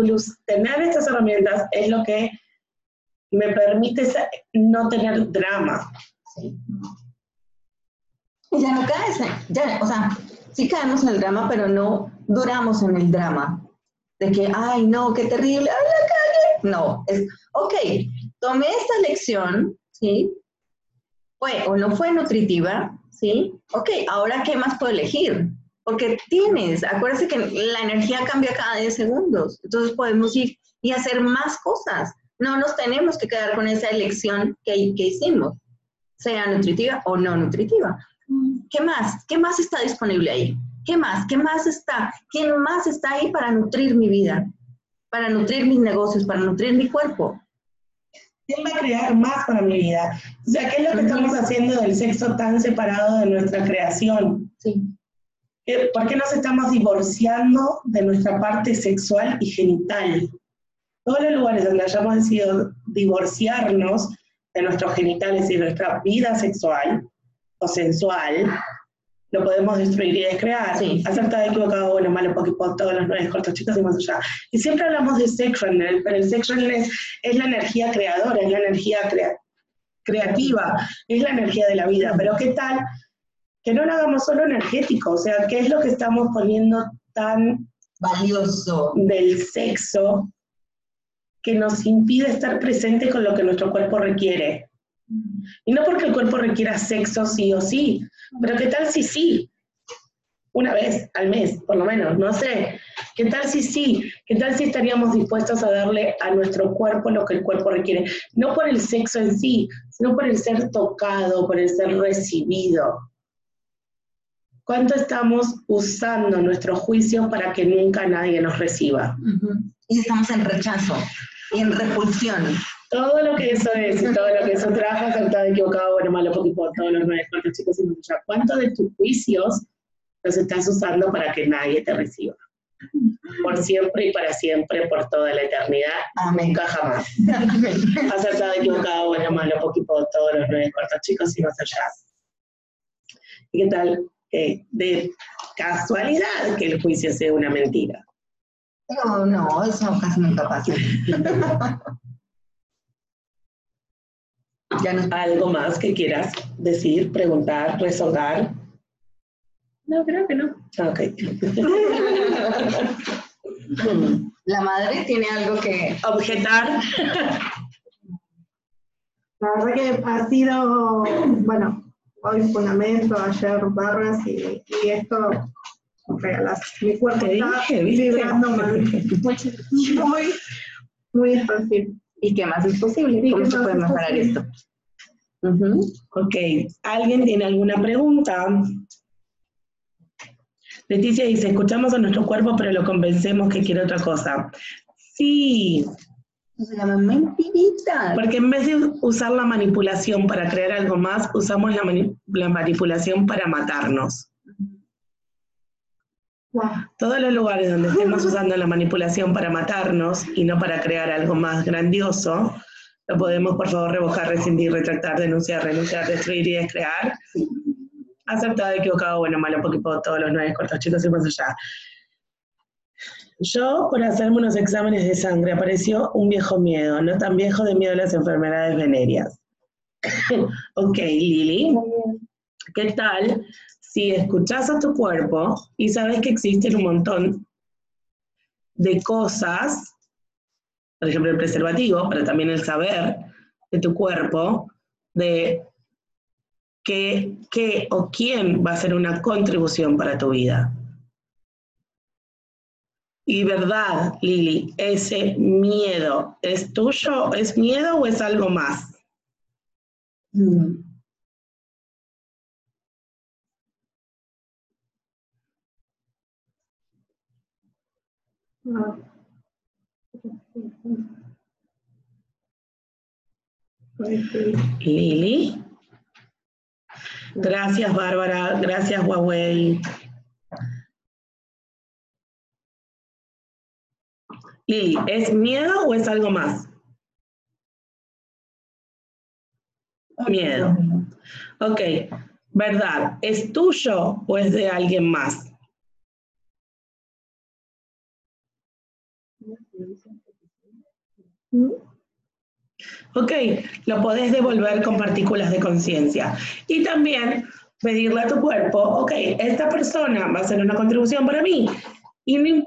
Speaker 1: tener estas herramientas es lo que me permite no tener drama? ¿sí?
Speaker 2: Y ya no caes, ya, o sea, sí caemos en el drama, pero no duramos en el drama. De que, ay, no, qué terrible, ay, la calle. No, es, ok, tomé esta lección, ¿sí? Fue o no fue nutritiva, ¿sí? Ok, ahora, ¿qué más puedo elegir? Porque tienes, acuérdense que la energía cambia cada 10 segundos, entonces podemos ir y hacer más cosas. No nos tenemos que quedar con esa elección que, que hicimos, sea nutritiva o no nutritiva. ¿Qué más? ¿Qué más está disponible ahí? ¿Qué más? ¿Qué más está? ¿Quién más está ahí para nutrir mi vida? Para nutrir mis negocios, para nutrir mi cuerpo.
Speaker 1: ¿Quién va a crear más para mi vida? O sea, ¿qué es lo que estamos haciendo del sexo tan separado de nuestra creación?
Speaker 2: Sí.
Speaker 1: ¿Por qué nos estamos divorciando de nuestra parte sexual y genital? Todos los lugares donde hayamos decidido divorciarnos de nuestros genitales y nuestra vida sexual, o sensual, lo podemos destruir y descrear.
Speaker 2: Sí.
Speaker 1: Acertado, equivocado, bueno, malo, poquito, todos los nueve cortos chicos y más allá. Y siempre hablamos de sexualness, pero el sexualness es la energía creadora, es la energía creativa, es la energía de la vida. Pero ¿qué tal que no lo hagamos solo energético? O sea, ¿qué es lo que estamos poniendo tan
Speaker 2: valioso
Speaker 1: del sexo que nos impide estar presente con lo que nuestro cuerpo requiere? Y no porque el cuerpo requiera sexo sí o sí, pero ¿qué tal si sí? Una vez al mes, por lo menos, no sé. ¿Qué tal si sí? ¿Qué tal si estaríamos dispuestos a darle a nuestro cuerpo lo que el cuerpo requiere? No por el sexo en sí, sino por el ser tocado, por el ser recibido. ¿Cuánto estamos usando nuestro juicio para que nunca nadie nos reciba?
Speaker 2: Y estamos en rechazo en repulsión.
Speaker 1: Todo lo que eso es, y todo lo que eso trabaja, acertado, equivocado, bueno, malo, poquito, todos los nueve cuantos chicos y muchachos. ¿Cuántos de tus juicios los estás usando para que nadie te reciba? Por siempre y para siempre, por toda la eternidad,
Speaker 2: Amén.
Speaker 1: nunca jamás. Acertado, equivocado, bueno, malo, poquito, todos los nueve cuartos chicos y más allá. ¿Y qué tal? Eh, de casualidad que el juicio sea una mentira.
Speaker 2: No, no, eso casi nunca pasa.
Speaker 1: Ya no. ¿Algo más que quieras decir, preguntar, resolver? No, creo que no. Ok.
Speaker 2: La madre tiene algo que...
Speaker 1: objetar.
Speaker 7: La verdad que ha sido, bueno, hoy fundamento, ayer barras y, y esto regalas. Mi cuerpo está vibrando mal. muy, muy expansivo.
Speaker 2: ¿Y qué más es posible?
Speaker 7: ¿Y
Speaker 2: ¿Cómo se puede mejorar esto? Ujú.
Speaker 1: Ok, ¿alguien tiene alguna pregunta? Leticia dice, escuchamos a nuestro cuerpo, pero lo convencemos que quiere otra cosa. Sí,
Speaker 2: se llama mentirita.
Speaker 1: porque en vez de usar la manipulación para crear algo más, usamos la, mani- la manipulación para matarnos. Todos los lugares donde estemos usando la manipulación para matarnos y no para crear algo más grandioso, lo podemos, por favor, revocar, rescindir, retractar, denunciar, renunciar, destruir y descrear. Aceptado, equivocado, bueno, malo, porque puedo todos los nueve cortos chicos y más allá. Yo, por hacerme unos exámenes de sangre, apareció un viejo miedo, no tan viejo de miedo a las enfermedades venéreas. ok, Lili, ¿qué tal si escuchas a tu cuerpo y sabes que existen un montón de cosas, por ejemplo el preservativo, pero también el saber de tu cuerpo, de qué, qué o quién va a ser una contribución para tu vida? Y verdad, Lili, ese miedo, ¿es tuyo? ¿Es miedo o es algo más?
Speaker 2: Mm.
Speaker 7: No.
Speaker 1: Lili. Gracias, Bárbara. Gracias, Huawei. Lili, ¿es miedo o es algo más? Miedo. Ok, ¿verdad? ¿Es tuyo o es de alguien más? Ok, lo podés devolver con partículas de conciencia. Y también pedirle a tu cuerpo, ok, esta persona va a hacer una contribución para mí. Y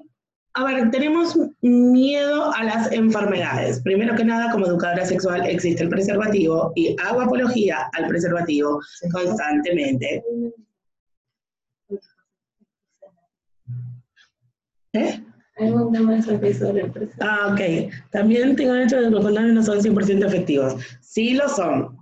Speaker 1: a ver, tenemos miedo a las enfermedades. Primero que nada, como educadora sexual existe el preservativo y hago apología al preservativo constantemente. ¿Eh? Ah, ok. También tengo hecho de que los condones no son 100% efectivos. Sí lo son.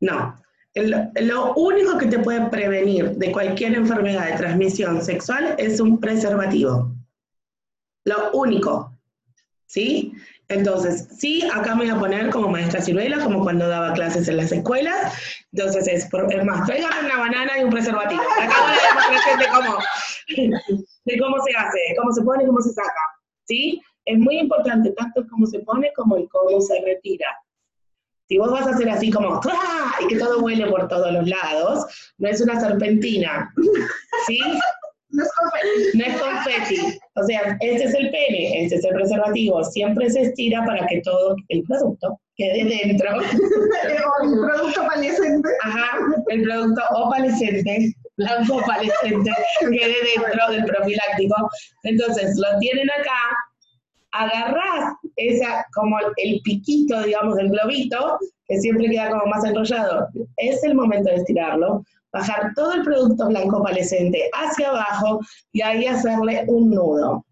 Speaker 1: No. El- lo único que te puede prevenir de cualquier enfermedad de transmisión sexual es un preservativo. Lo único. ¿Sí? Entonces, sí, acá me voy a poner como maestra ciruela, como cuando daba clases en las escuelas. Entonces, es, por- es más, tráigame una banana y un preservativo. Acá hago la demostración de cómo, de cómo se hace, cómo se pone y cómo se saca. ¿Sí? Es muy importante tanto el cómo se pone como el cómo se retira. Si vos vas a hacer así como ¡tra! y que todo huele por todos los lados, no es una serpentina. ¿Sí?
Speaker 7: No es confeti.
Speaker 1: No es confeti. O sea, este es el pene, este es el preservativo. Siempre se estira para que todo el producto quede dentro.
Speaker 7: Un producto palescente.
Speaker 1: Ajá, el producto opalescente, blanco opalescente, quede dentro del profiláctico. Entonces, lo tienen acá, agarrás esa, como el piquito, digamos, del globito, que siempre queda como más enrollado. Es el momento de estirarlo, bajar todo el producto blanco opalescente hacia abajo y ahí hacerle un nudo.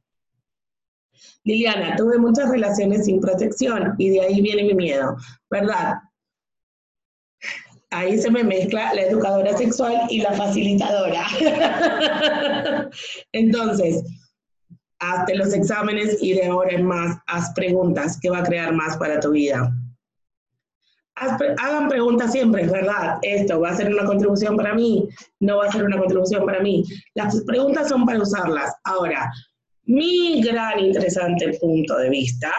Speaker 1: Liliana, tuve muchas relaciones sin protección y de ahí viene mi miedo, ¿verdad? Ahí se me mezcla la educadora sexual y la facilitadora. Entonces, hazte los exámenes y de ahora en más haz preguntas que va a crear más para tu vida. Hagan preguntas siempre, es verdad. Esto va a ser una contribución para mí, no va a ser una contribución para mí. Las preguntas son para usarlas. Ahora, mi gran interesante punto de vista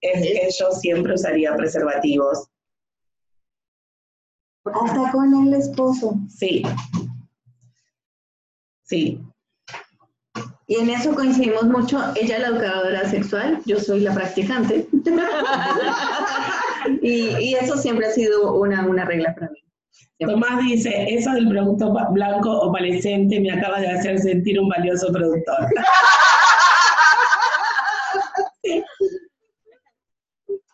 Speaker 1: es que yo siempre usaría preservativos.
Speaker 2: Hasta con el esposo.
Speaker 1: Sí. Sí.
Speaker 2: Y en eso coincidimos mucho. Ella la educadora sexual, yo soy la practicante. y, y, eso siempre ha sido una, una regla para mí.
Speaker 1: Tomás dice, eso del producto blanco opalescente me acaba de hacer sentir un valioso productor.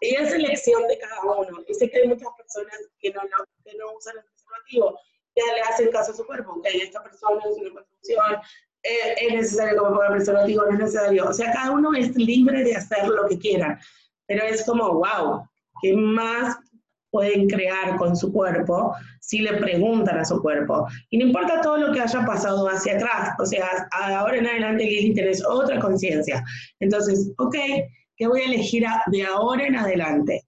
Speaker 1: y es elección de cada uno. Y sé que hay muchas personas que no, no, que no usan el preservativo, ya le hacen caso a su cuerpo, que esta persona es una construcción, eh, es necesario como ponga preservativo, no es necesario. O sea, cada uno es libre de hacer lo que quiera, pero es como, wow, ¿qué más pueden crear con su cuerpo si le preguntan a su cuerpo? Y no importa todo lo que haya pasado hacia atrás. O sea, ahora en adelante, Lili, tenés otra conciencia. Entonces, ok, ¿qué voy a elegir de ahora en adelante?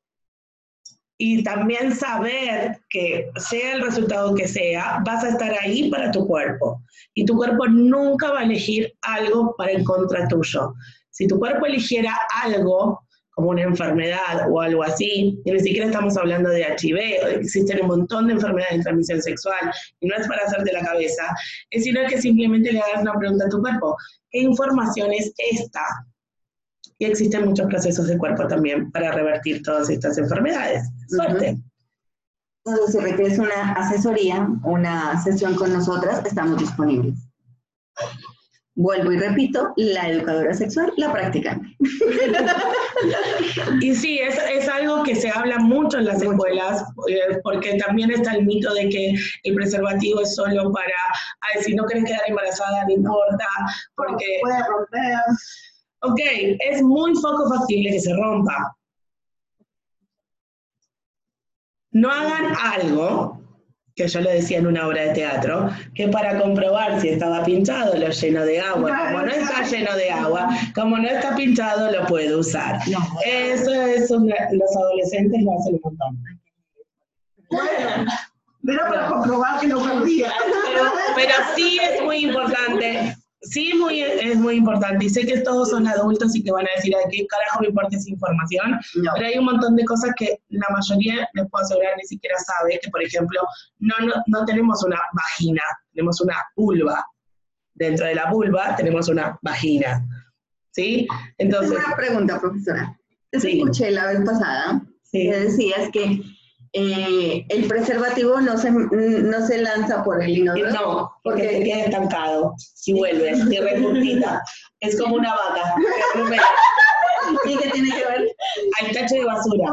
Speaker 1: Y también saber que sea el resultado que sea, vas a estar ahí para tu cuerpo. Y tu cuerpo nunca va a elegir algo para en contra tuyo. Si tu cuerpo eligiera algo, como una enfermedad o algo así, y ni siquiera estamos hablando de HIV, existen un montón de enfermedades de transmisión sexual, y no es para hacerte la cabeza, es sino que simplemente le hagas una pregunta a tu cuerpo, ¿qué información es esta? Y existen muchos procesos de cuerpo también para revertir todas estas enfermedades. Suerte.
Speaker 2: Entonces, si requieres una asesoría, una sesión con nosotras, estamos disponibles. Vuelvo y repito, la educadora sexual, la practicante.
Speaker 1: Y sí, es, es algo que se habla mucho en las escuelas, eh, porque también está el mito de que el preservativo es solo para, ay, si no quieres quedar embarazada, no importa, porque,
Speaker 7: Puede romper.
Speaker 1: ok, es muy poco factible que se rompa. No hagan algo, que yo lo decía en una obra de teatro, que para comprobar si estaba pinchado lo lleno de agua. Como no está lleno de agua, como no está pinchado, lo puedo usar. Eso es una- los adolescentes lo hacen un montón.
Speaker 7: Bueno, era para comprobar que no perdía.
Speaker 1: Pero, pero sí es muy importante, sí muy, es muy importante. Y sé que todos son adultos y que van a decir, ¿a qué carajo me importa esa información?
Speaker 2: No.
Speaker 1: Pero hay un montón de cosas que la mayoría, les puedo asegurar, ni siquiera sabe, que por ejemplo, no, no, no tenemos una vagina, tenemos una vulva. Dentro de la vulva tenemos una vagina. ¿Sí? Entonces,
Speaker 2: Tengo una pregunta, profesora. Te
Speaker 1: Sí.
Speaker 2: escuché la vez pasada
Speaker 1: sí.
Speaker 2: que decías que eh, el preservativo no se, no se lanza por el inodoro.
Speaker 1: No, porque
Speaker 2: Porque-
Speaker 1: se queda estancado y vuelve, y repuntita. Es como una vaca.
Speaker 2: ¿Y qué tiene que ver?
Speaker 1: al tacho de basura.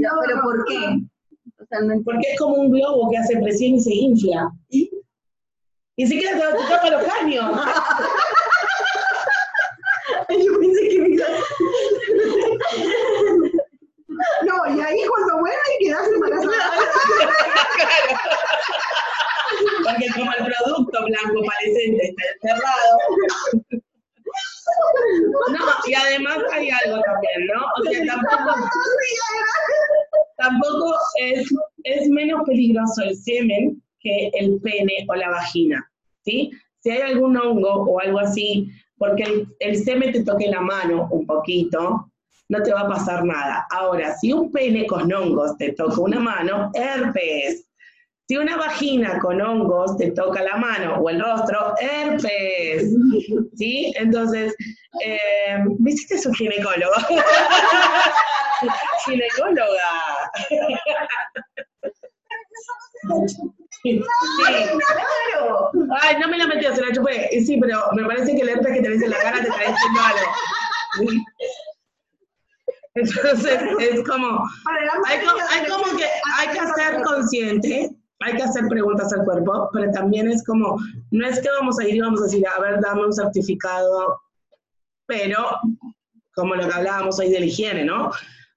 Speaker 2: Ya, ¿Pero por qué? O sea, no entiendo.
Speaker 1: Porque es como un globo que hace presión y se infla. Y ni siquiera te, te tapa los caños.
Speaker 2: Yo pensé que me
Speaker 7: No, y ahí cuando vuelve quedas embarazada.
Speaker 1: Porque como el producto blanco parecente está encerrado. No, y además hay algo también, ¿no? O sea, tampoco, tampoco es, menos peligroso el semen que el pene o la vagina, ¿sí? Si hay algún hongo o algo así, porque el semen te toque la mano un poquito, no te va a pasar nada. Ahora, si un pene con hongos te toca una mano, herpes. Si una vagina con hongos te toca la mano o el rostro, herpes. ¿Sí? Entonces, eh, visite a su ginecólogo. Ginecóloga. Sí.
Speaker 2: Claro.
Speaker 1: Ay, no me la metí, se la chupé. Sí, pero me parece que el herpes que tenés en la cara te está diciendo algo. Entonces, es como, hay, hay como que hay que ser consciente, hay que hacer preguntas al cuerpo, pero también es como, no es que vamos a ir y vamos a decir, a ver, dame un certificado, pero como lo que hablábamos hoy de la higiene, ¿no?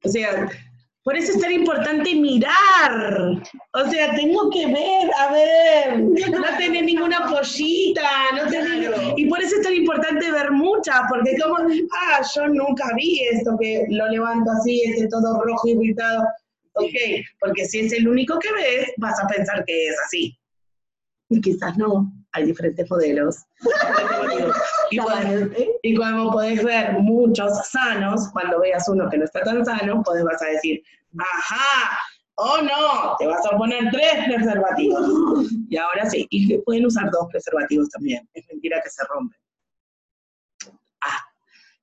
Speaker 1: O sea, por eso es tan importante mirar. O sea, tengo que ver, a ver, no tener ninguna pollita, no tener... Y por eso es tan importante ver muchas, porque como, ah, yo nunca vi esto, que lo levanto así, este todo rojo irritado. Ok, porque si es el único que ves, vas a pensar que es así. Y quizás no, hay diferentes modelos. y, podés, y como podés ver muchos sanos, cuando veas uno que no está tan sano, podés vas a decir, ajá, oh no, te vas a poner tres preservativos. Y ahora sí, y pueden usar dos preservativos también. Es mentira que se rompen. Ah,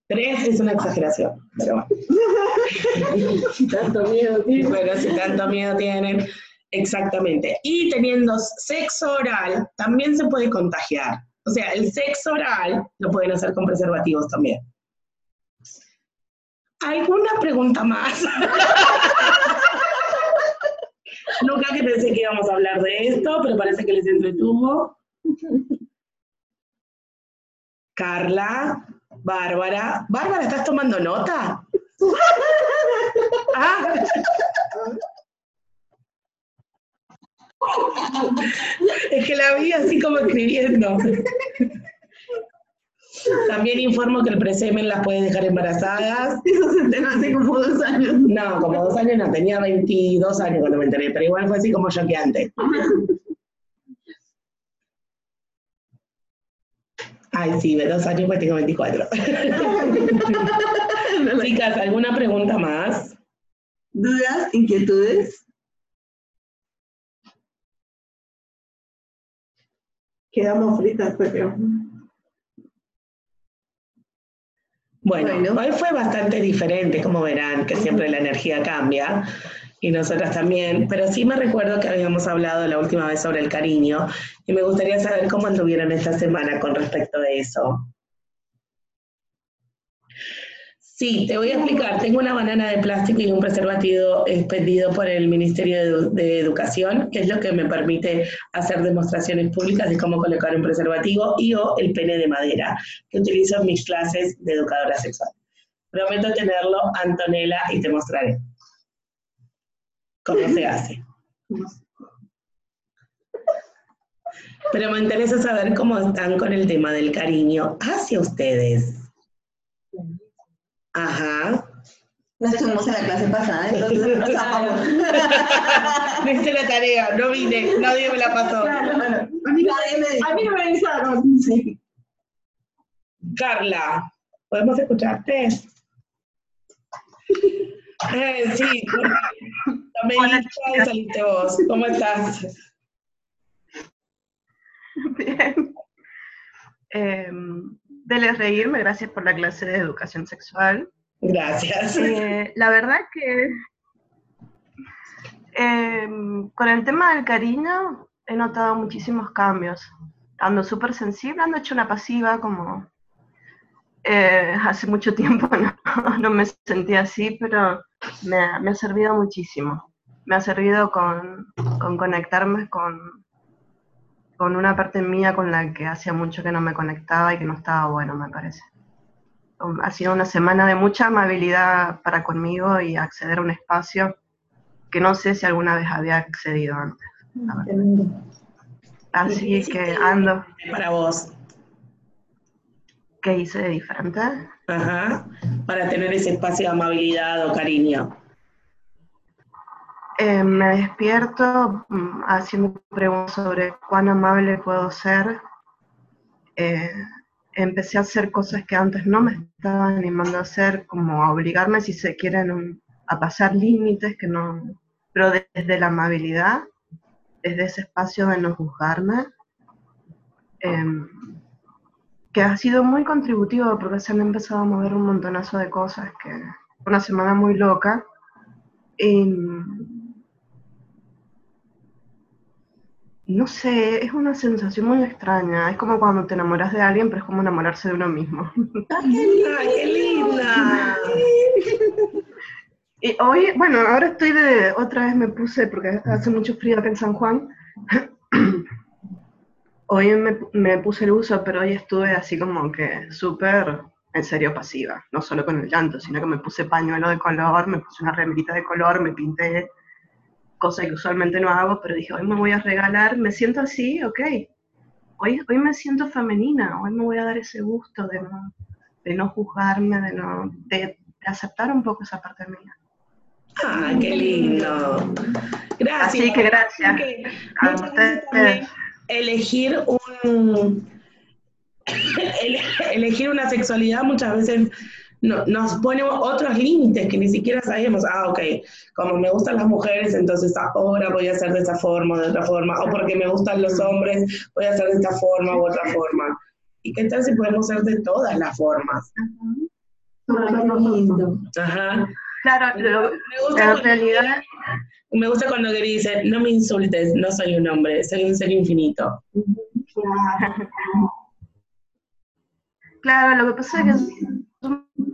Speaker 1: tres es una exageración, pero bueno.
Speaker 2: Tanto miedo, tío.
Speaker 1: Pero si tanto miedo tienen, exactamente. Y teniendo sexo oral, también se puede contagiar. O sea, el sexo oral lo pueden hacer con preservativos también. ¿Alguna pregunta más? Nunca que pensé que íbamos a hablar de esto, pero parece que les entretuvo. Carla, Bárbara. Bárbara, ¿estás tomando nota? Ah. Es que la vi así como escribiendo. También informo que el presemen las puede dejar embarazadas.
Speaker 2: Eso se enteró hace como dos años.
Speaker 1: No, como dos años no, tenía 22 años cuando me enteré, pero igual fue así como choqueante. Ay, sí, de dos años pues tengo 24. Chicas, ¿alguna pregunta más?
Speaker 2: ¿Dudas? ¿Inquietudes?
Speaker 7: Quedamos fritas, pero.
Speaker 1: Bueno,
Speaker 2: Bueno.
Speaker 1: hoy fue bastante diferente, como verán, que siempre la energía cambia, y nosotras también, pero sí me recuerdo que habíamos hablado la última vez sobre el cariño, y me gustaría saber cómo anduvieron esta semana con respecto a eso. Sí, te voy a explicar. Tengo una banana de plástico y un preservativo expedido por el Ministerio de, de Educación, que es lo que me permite hacer demostraciones públicas de cómo colocar un preservativo y o el pene de madera, que utilizo en mis clases de educadora sexual. Prometo tenerlo, Antonella, y te mostraré cómo se hace. Pero me interesa saber cómo están con el tema del cariño hacia ustedes. Ajá.
Speaker 2: No estuvimos en la clase pasada, entonces nos zafamos.
Speaker 1: No hice la tarea, no vine, nadie me la pasó.
Speaker 7: Claro, bueno, a mí,
Speaker 2: Nadie me dijo.
Speaker 7: a mí no me avisaron. Sí.
Speaker 1: Carla, ¿podemos escucharte? Eh, sí, tomé lista y saliste vos. ¿Cómo estás?
Speaker 8: Bien. Eh, dele reírme, gracias por la clase de educación sexual.
Speaker 1: Gracias.
Speaker 8: Eh, la verdad que eh, con el tema del cariño he notado muchísimos cambios. Ando súper sensible, ando hecho una pasiva como eh, hace mucho tiempo no, no me sentía así, pero me, ha- me ha servido muchísimo. Me ha servido con, con conectarme con, con una parte mía con la que hacía mucho que no me conectaba y que no estaba bueno, me parece. Um, Ha sido una semana de mucha amabilidad para conmigo y acceder a un espacio que no sé si alguna vez había accedido antes. Así que ando,
Speaker 1: Para vos.
Speaker 8: ¿qué hice de diferente?
Speaker 1: Ajá. Para tener ese espacio de amabilidad o cariño.
Speaker 8: Eh, me despierto mm, haciendo preguntas sobre cuán amable puedo ser. Eh, empecé a hacer cosas que antes no me estaba animando a hacer, como a obligarme, si se quieren, un- a pasar límites que no, pero desde la amabilidad, desde ese espacio de no juzgarme, em, que ha sido muy contributivo porque se han empezado a mover un montonazo de cosas, que una semana muy loca. Y, no sé, es una sensación muy extraña. Es como cuando te enamoras de alguien, pero es como enamorarse de uno mismo.
Speaker 1: ¡Ay, qué linda!
Speaker 8: Y hoy, bueno, ahora estoy de, otra vez me puse, porque hace mucho frío acá en San Juan. Hoy me, me puse el uso, pero hoy estuve así como que súper, en serio, pasiva. No solo con el llanto, sino que me puse pañuelo de color, me puse una remerita de color, me pinté, cosa que usualmente no hago, pero dije, hoy me voy a regalar, me siento así, ok. Hoy, hoy me siento femenina, hoy me voy a dar ese gusto de no, de no juzgarme, de, no, de, de aceptar un poco esa parte mía.
Speaker 1: ¡Ay, qué lindo! Gracias.
Speaker 8: Así que gracias.
Speaker 1: Que
Speaker 8: A ustedes.
Speaker 1: elegir un ele- elegir una sexualidad muchas veces no- nos pone otros límites que ni siquiera sabemos, ah, ok, como me gustan las mujeres, entonces ahora voy a hacer de esta forma o de otra forma, o porque me gustan los hombres, voy a hacer de esta forma u otra forma. ¿Y qué tal si podemos ser de todas las formas? Ajá.
Speaker 8: Claro, lo-
Speaker 1: Me gusta,
Speaker 8: en
Speaker 1: cuando,
Speaker 8: realidad,
Speaker 1: me gusta cuando Gary dice, no me insultes, no soy un hombre, soy un ser infinito.
Speaker 8: claro, lo que pasa es que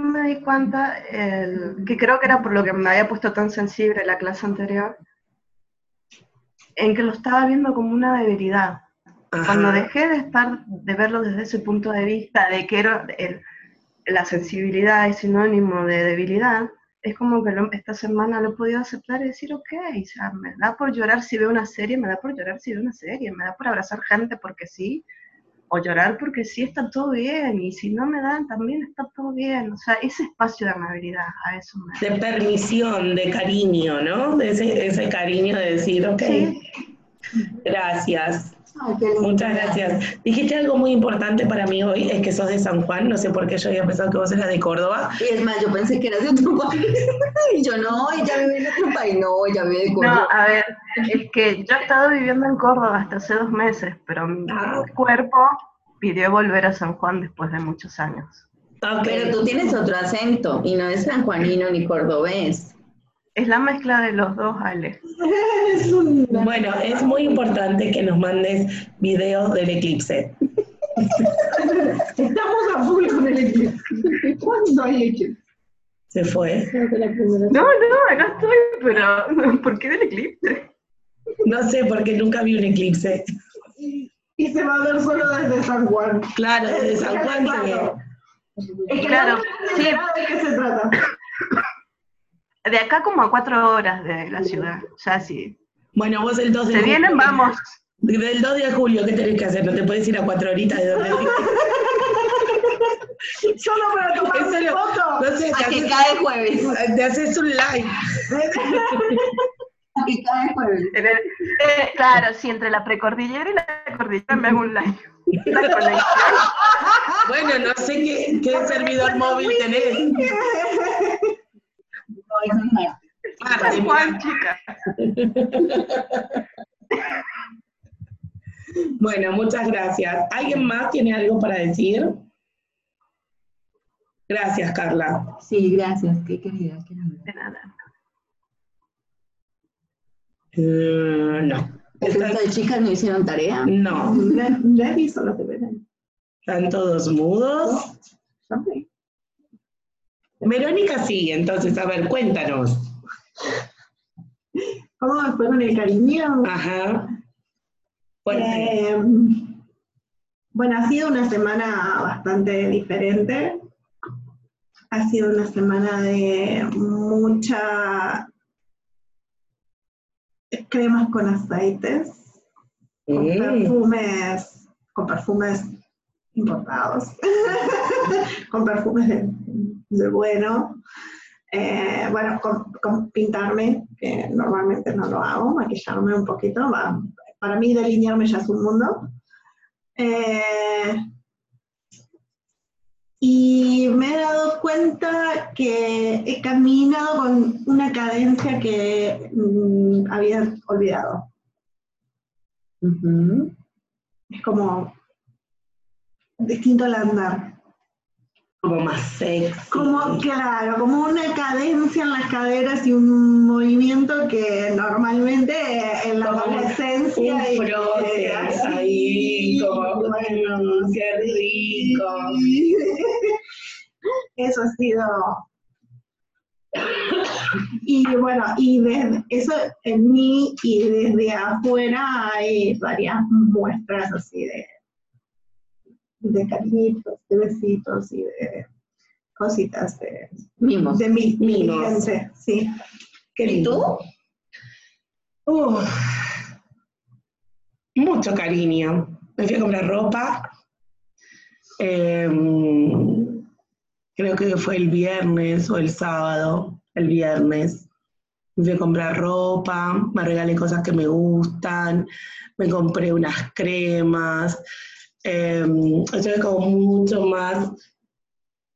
Speaker 8: me di cuenta, el- que creo que era por lo que me había puesto tan sensible la clase anterior, en que lo estaba viendo como una debilidad. Cuando
Speaker 1: Ajá.
Speaker 8: dejé de estar, de verlo desde ese punto de vista, de que era el- la sensibilidad es sinónimo de debilidad, es como que lo- esta semana lo he podido aceptar y decir, ok, o sea, me da por llorar si veo una serie, me da por llorar si veo una serie, me da por abrazar gente porque sí, o llorar porque sí está todo bien, y si no me dan también está todo bien. O sea, ese espacio de amabilidad, a eso me...
Speaker 1: De permisión, de cariño, ¿no? De ese, ese cariño de decir, ok,
Speaker 8: Sí.
Speaker 1: gracias.
Speaker 2: Ay.
Speaker 1: Muchas gracias. Dijiste algo muy importante para mí hoy, es que sos de San Juan, no sé por qué yo había pensado que vos eras de Córdoba.
Speaker 2: Y es más, yo pensé que eras de otro país. Y yo, no, ella vive en otro país. No, ella vive de
Speaker 8: No,
Speaker 2: Córdoba.
Speaker 8: a ver, es que yo he estado viviendo en Córdoba hasta hace dos meses, pero mi
Speaker 1: Ah.
Speaker 8: cuerpo pidió volver a San Juan después de muchos años.
Speaker 2: Pero tú tienes otro acento y no es sanjuanino ni cordobés.
Speaker 8: Es la mezcla de los dos, Ale.
Speaker 7: Es un-
Speaker 1: Bueno, es muy importante que nos mandes videos del eclipse.
Speaker 7: Estamos a full con el eclipse. ¿Cuándo hay eclipse?
Speaker 1: Se fue.
Speaker 8: No, no, acá estoy, pero ¿por qué del eclipse?
Speaker 1: No sé por qué nunca vi un eclipse.
Speaker 7: Y, y se va a ver solo desde San Juan.
Speaker 1: Claro, desde San Juan se ve.
Speaker 7: Claro. Es que
Speaker 8: Claro,
Speaker 7: no
Speaker 8: sí.
Speaker 7: sé de qué se trata.
Speaker 8: De acá como a cuatro horas de la ciudad. Sea, si
Speaker 1: Bueno, vos el 2 de
Speaker 8: se
Speaker 1: julio.
Speaker 8: vienen, vamos.
Speaker 1: Del 2 de julio, ¿qué tenés que hacer? No te puedes ir a cuatro horitas de donde
Speaker 7: Solo para tomar foto.
Speaker 1: No sé,
Speaker 2: A que
Speaker 1: haces,
Speaker 2: cae jueves.
Speaker 1: te haces un live.
Speaker 2: A que cae jueves.
Speaker 8: El- eh, claro, sí, entre la precordillera y la cordillera me hago un live.
Speaker 1: Bueno, no sé qué, qué servidor móvil tenés.
Speaker 2: No, es un martes.
Speaker 1: Marte,
Speaker 8: San Juan,
Speaker 1: mira.
Speaker 8: chica.
Speaker 1: Bueno, muchas gracias. ¿Alguien más tiene algo para decir? Gracias, Carla.
Speaker 2: Sí, gracias. Qué querida, qué.
Speaker 8: De nada.
Speaker 1: Eh, no.
Speaker 2: ¿El resto de chicas no hicieron tarea?
Speaker 1: No.
Speaker 7: Ya, ya hizo lo que verán.
Speaker 1: ¿Están todos mudos? Verónica sigue, entonces, a ver, cuéntanos.
Speaker 7: ¿Cómo me fue con el cariño?
Speaker 1: Ajá. Fuerte.
Speaker 7: Eh, bueno, ha sido una semana bastante diferente. Ha sido una semana de mucha cremas con aceites, con
Speaker 1: Mm.
Speaker 7: perfumes, con perfumes importados, con perfumes de, de bueno. Eh, bueno, con, con pintarme, que normalmente no lo hago, maquillarme un poquito, va- para mí delinearme ya es un mundo. Eh, y me he dado cuenta que he caminado con una cadencia que mm, había olvidado. Es como distinto al andar.
Speaker 1: Como más sexy.
Speaker 7: Como, claro, como una cadencia en las caderas y un movimiento que normalmente en la
Speaker 1: Como
Speaker 7: adolescencia...
Speaker 1: un frote ahí, como,
Speaker 7: bueno,
Speaker 1: qué rico.
Speaker 7: Eso ha sido... Y bueno, y desde eso en mí y desde afuera hay varias muestras así de, de cariñitos, de besitos y de cositas de,
Speaker 2: Mimos.
Speaker 7: de mi, mi
Speaker 1: Mimos.
Speaker 7: sí.
Speaker 1: Qué lindo. Uf. Mucho cariño. Me fui a comprar ropa. Em, creo que fue el viernes o el sábado, el viernes. Me fui a comprar ropa, me regalé cosas que me gustan, me compré unas cremas. Em, estuve como mucho más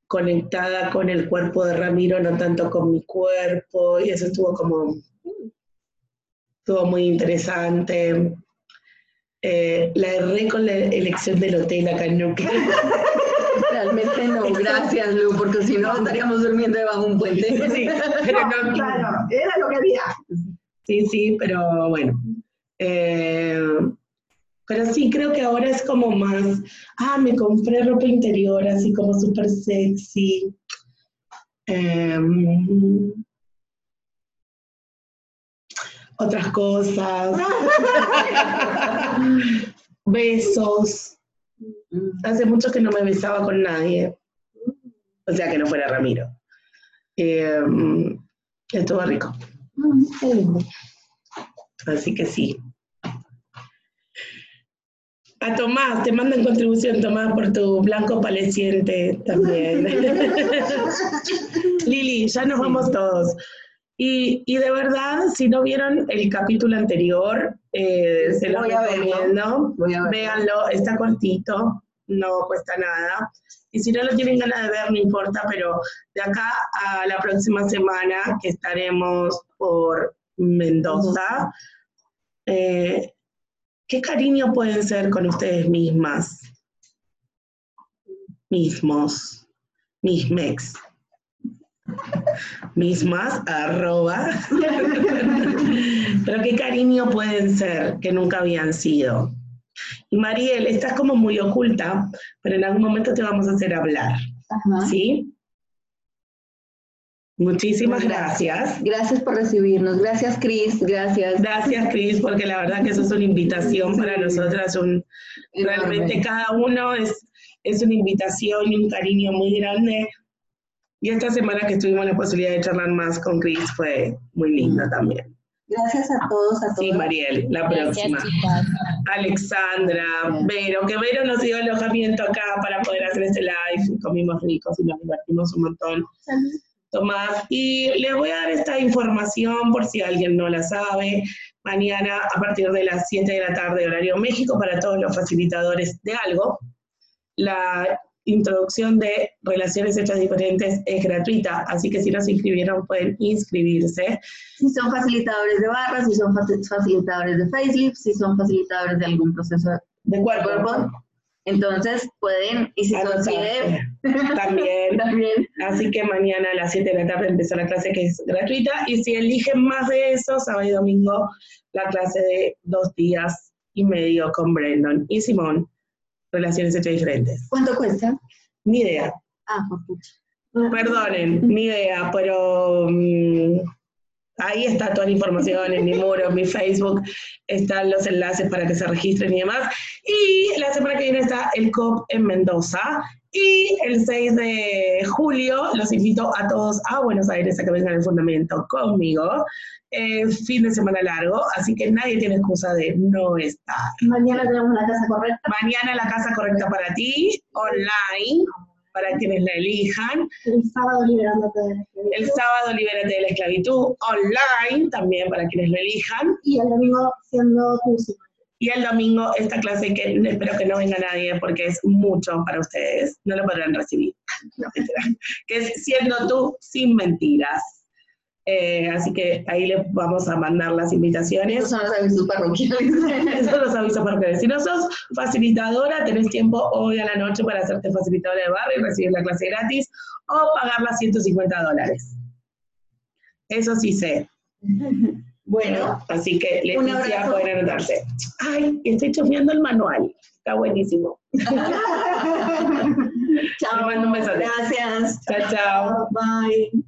Speaker 1: conectada con el cuerpo de Ramiro, no tanto con mi cuerpo, y eso estuvo como, estuvo muy interesante. Eh, la erré con la elección del hotel acá en Neuquén.
Speaker 2: Realmente no, gracias Lu, porque si no estaríamos durmiendo debajo de un puente.
Speaker 1: Sí, pero no,
Speaker 7: Claro, era lo que había.
Speaker 1: Sí, sí, pero bueno. Eh, pero sí, creo que ahora es como más, ah, me compré ropa interior, así como súper sexy. Em, otras cosas. Besos. Hace mucho que no me besaba con nadie. O sea, que no fuera Ramiro. Em, estuvo rico.
Speaker 2: Mm.
Speaker 1: Así que sí. A Tomás, te mando en contribución, Tomás, por tu blanco paleciente también. Lili, ya nos vamos todos. Y, y de verdad, si no vieron el capítulo anterior, eh, se lo recomiendo. Véanlo, está cortito, no cuesta nada. Y si no lo tienen ganas de ver, no importa, pero de acá a la próxima semana, que estaremos por Mendoza, eh, ¿qué cariño pueden ser con ustedes mismas? Mismos, mismex. Mismas, arroba. Pero qué cariño pueden ser que nunca habían sido. Y Mariel, estás como muy oculta, pero en algún momento te vamos a hacer hablar.
Speaker 2: Ajá.
Speaker 1: ¿Sí? Muchísimas gracias.
Speaker 2: Gracias por recibirnos. Gracias, Cris. Gracias.
Speaker 1: Gracias, Cris, porque la verdad que eso es una invitación para nosotras. Un, realmente cada uno es, es una invitación y un cariño muy grande. Y esta semana que tuvimos la posibilidad de charlar más con Cris fue muy linda también.
Speaker 2: Gracias a todos, a todos.
Speaker 1: Sí, Mariel, la
Speaker 4: Gracias,
Speaker 1: próxima.
Speaker 4: chicas.
Speaker 1: Alexandra, Vero, que Vero nos dio alojamiento acá para poder hacer este live. Comimos ricos y nos divertimos un montón. Tomás, y les voy a dar esta información por si alguien no la sabe. Mañana a partir de las 7 de la tarde, horario México, para todos los facilitadores de algo, la introducción de relaciones hechas diferentes es gratuita, así que si no se inscribieron pueden inscribirse.
Speaker 2: Si son facilitadores de barras, si son faci- facilitadores de facelift, si son facilitadores de algún proceso
Speaker 1: De cuerpo.
Speaker 2: cuerpo, entonces pueden, y si son. CIDEP,
Speaker 1: También.
Speaker 2: también.
Speaker 1: Así que mañana a las 7 de la tarde empieza la clase que es gratuita. Y si eligen más de eso, sábado y domingo, la clase de dos días y medio con Brandon y Simón. Relaciones hechas diferentes.
Speaker 2: ¿Cuánto cuesta?
Speaker 1: Ni idea.
Speaker 2: Ah.
Speaker 1: Perdonen, ni idea, pero mm, ahí está toda la información en mi muro, en mi Facebook, están los enlaces para que se registren y demás. Y la semana que viene está el COP en Mendoza. Y el 6 de julio los invito a todos a Buenos Aires a que vengan al fundamento conmigo. Eh, fin de semana largo, así que nadie tiene excusa de no estar.
Speaker 7: Mañana tenemos la casa correcta.
Speaker 1: Mañana la casa correcta para ti, online, para quienes la elijan.
Speaker 7: El sábado liberándote de la esclavitud.
Speaker 1: El sábado libérate de la esclavitud online, también para quienes lo elijan.
Speaker 7: Y el domingo siendo tú sí.
Speaker 1: Y el domingo esta clase que espero que no venga nadie porque es mucho para ustedes. No lo podrán recibir. No, que es siendo tú sin mentiras. Eh, así que ahí les vamos a mandar las invitaciones.
Speaker 2: Esos son los avisos parroquiales.
Speaker 1: Esos los avisos para Si no sos facilitadora, tenés tiempo hoy a la noche para hacerte facilitadora de barrio y recibir la clase gratis o pagar las 150 dólares. Eso sí sé. Bueno, así que les decía, pueden anotarse. Ay, estoy chusmeando el manual. Está buenísimo.
Speaker 2: Chao.
Speaker 1: Te mando un besote.
Speaker 2: Gracias.
Speaker 1: Chao, chao.
Speaker 2: Bye.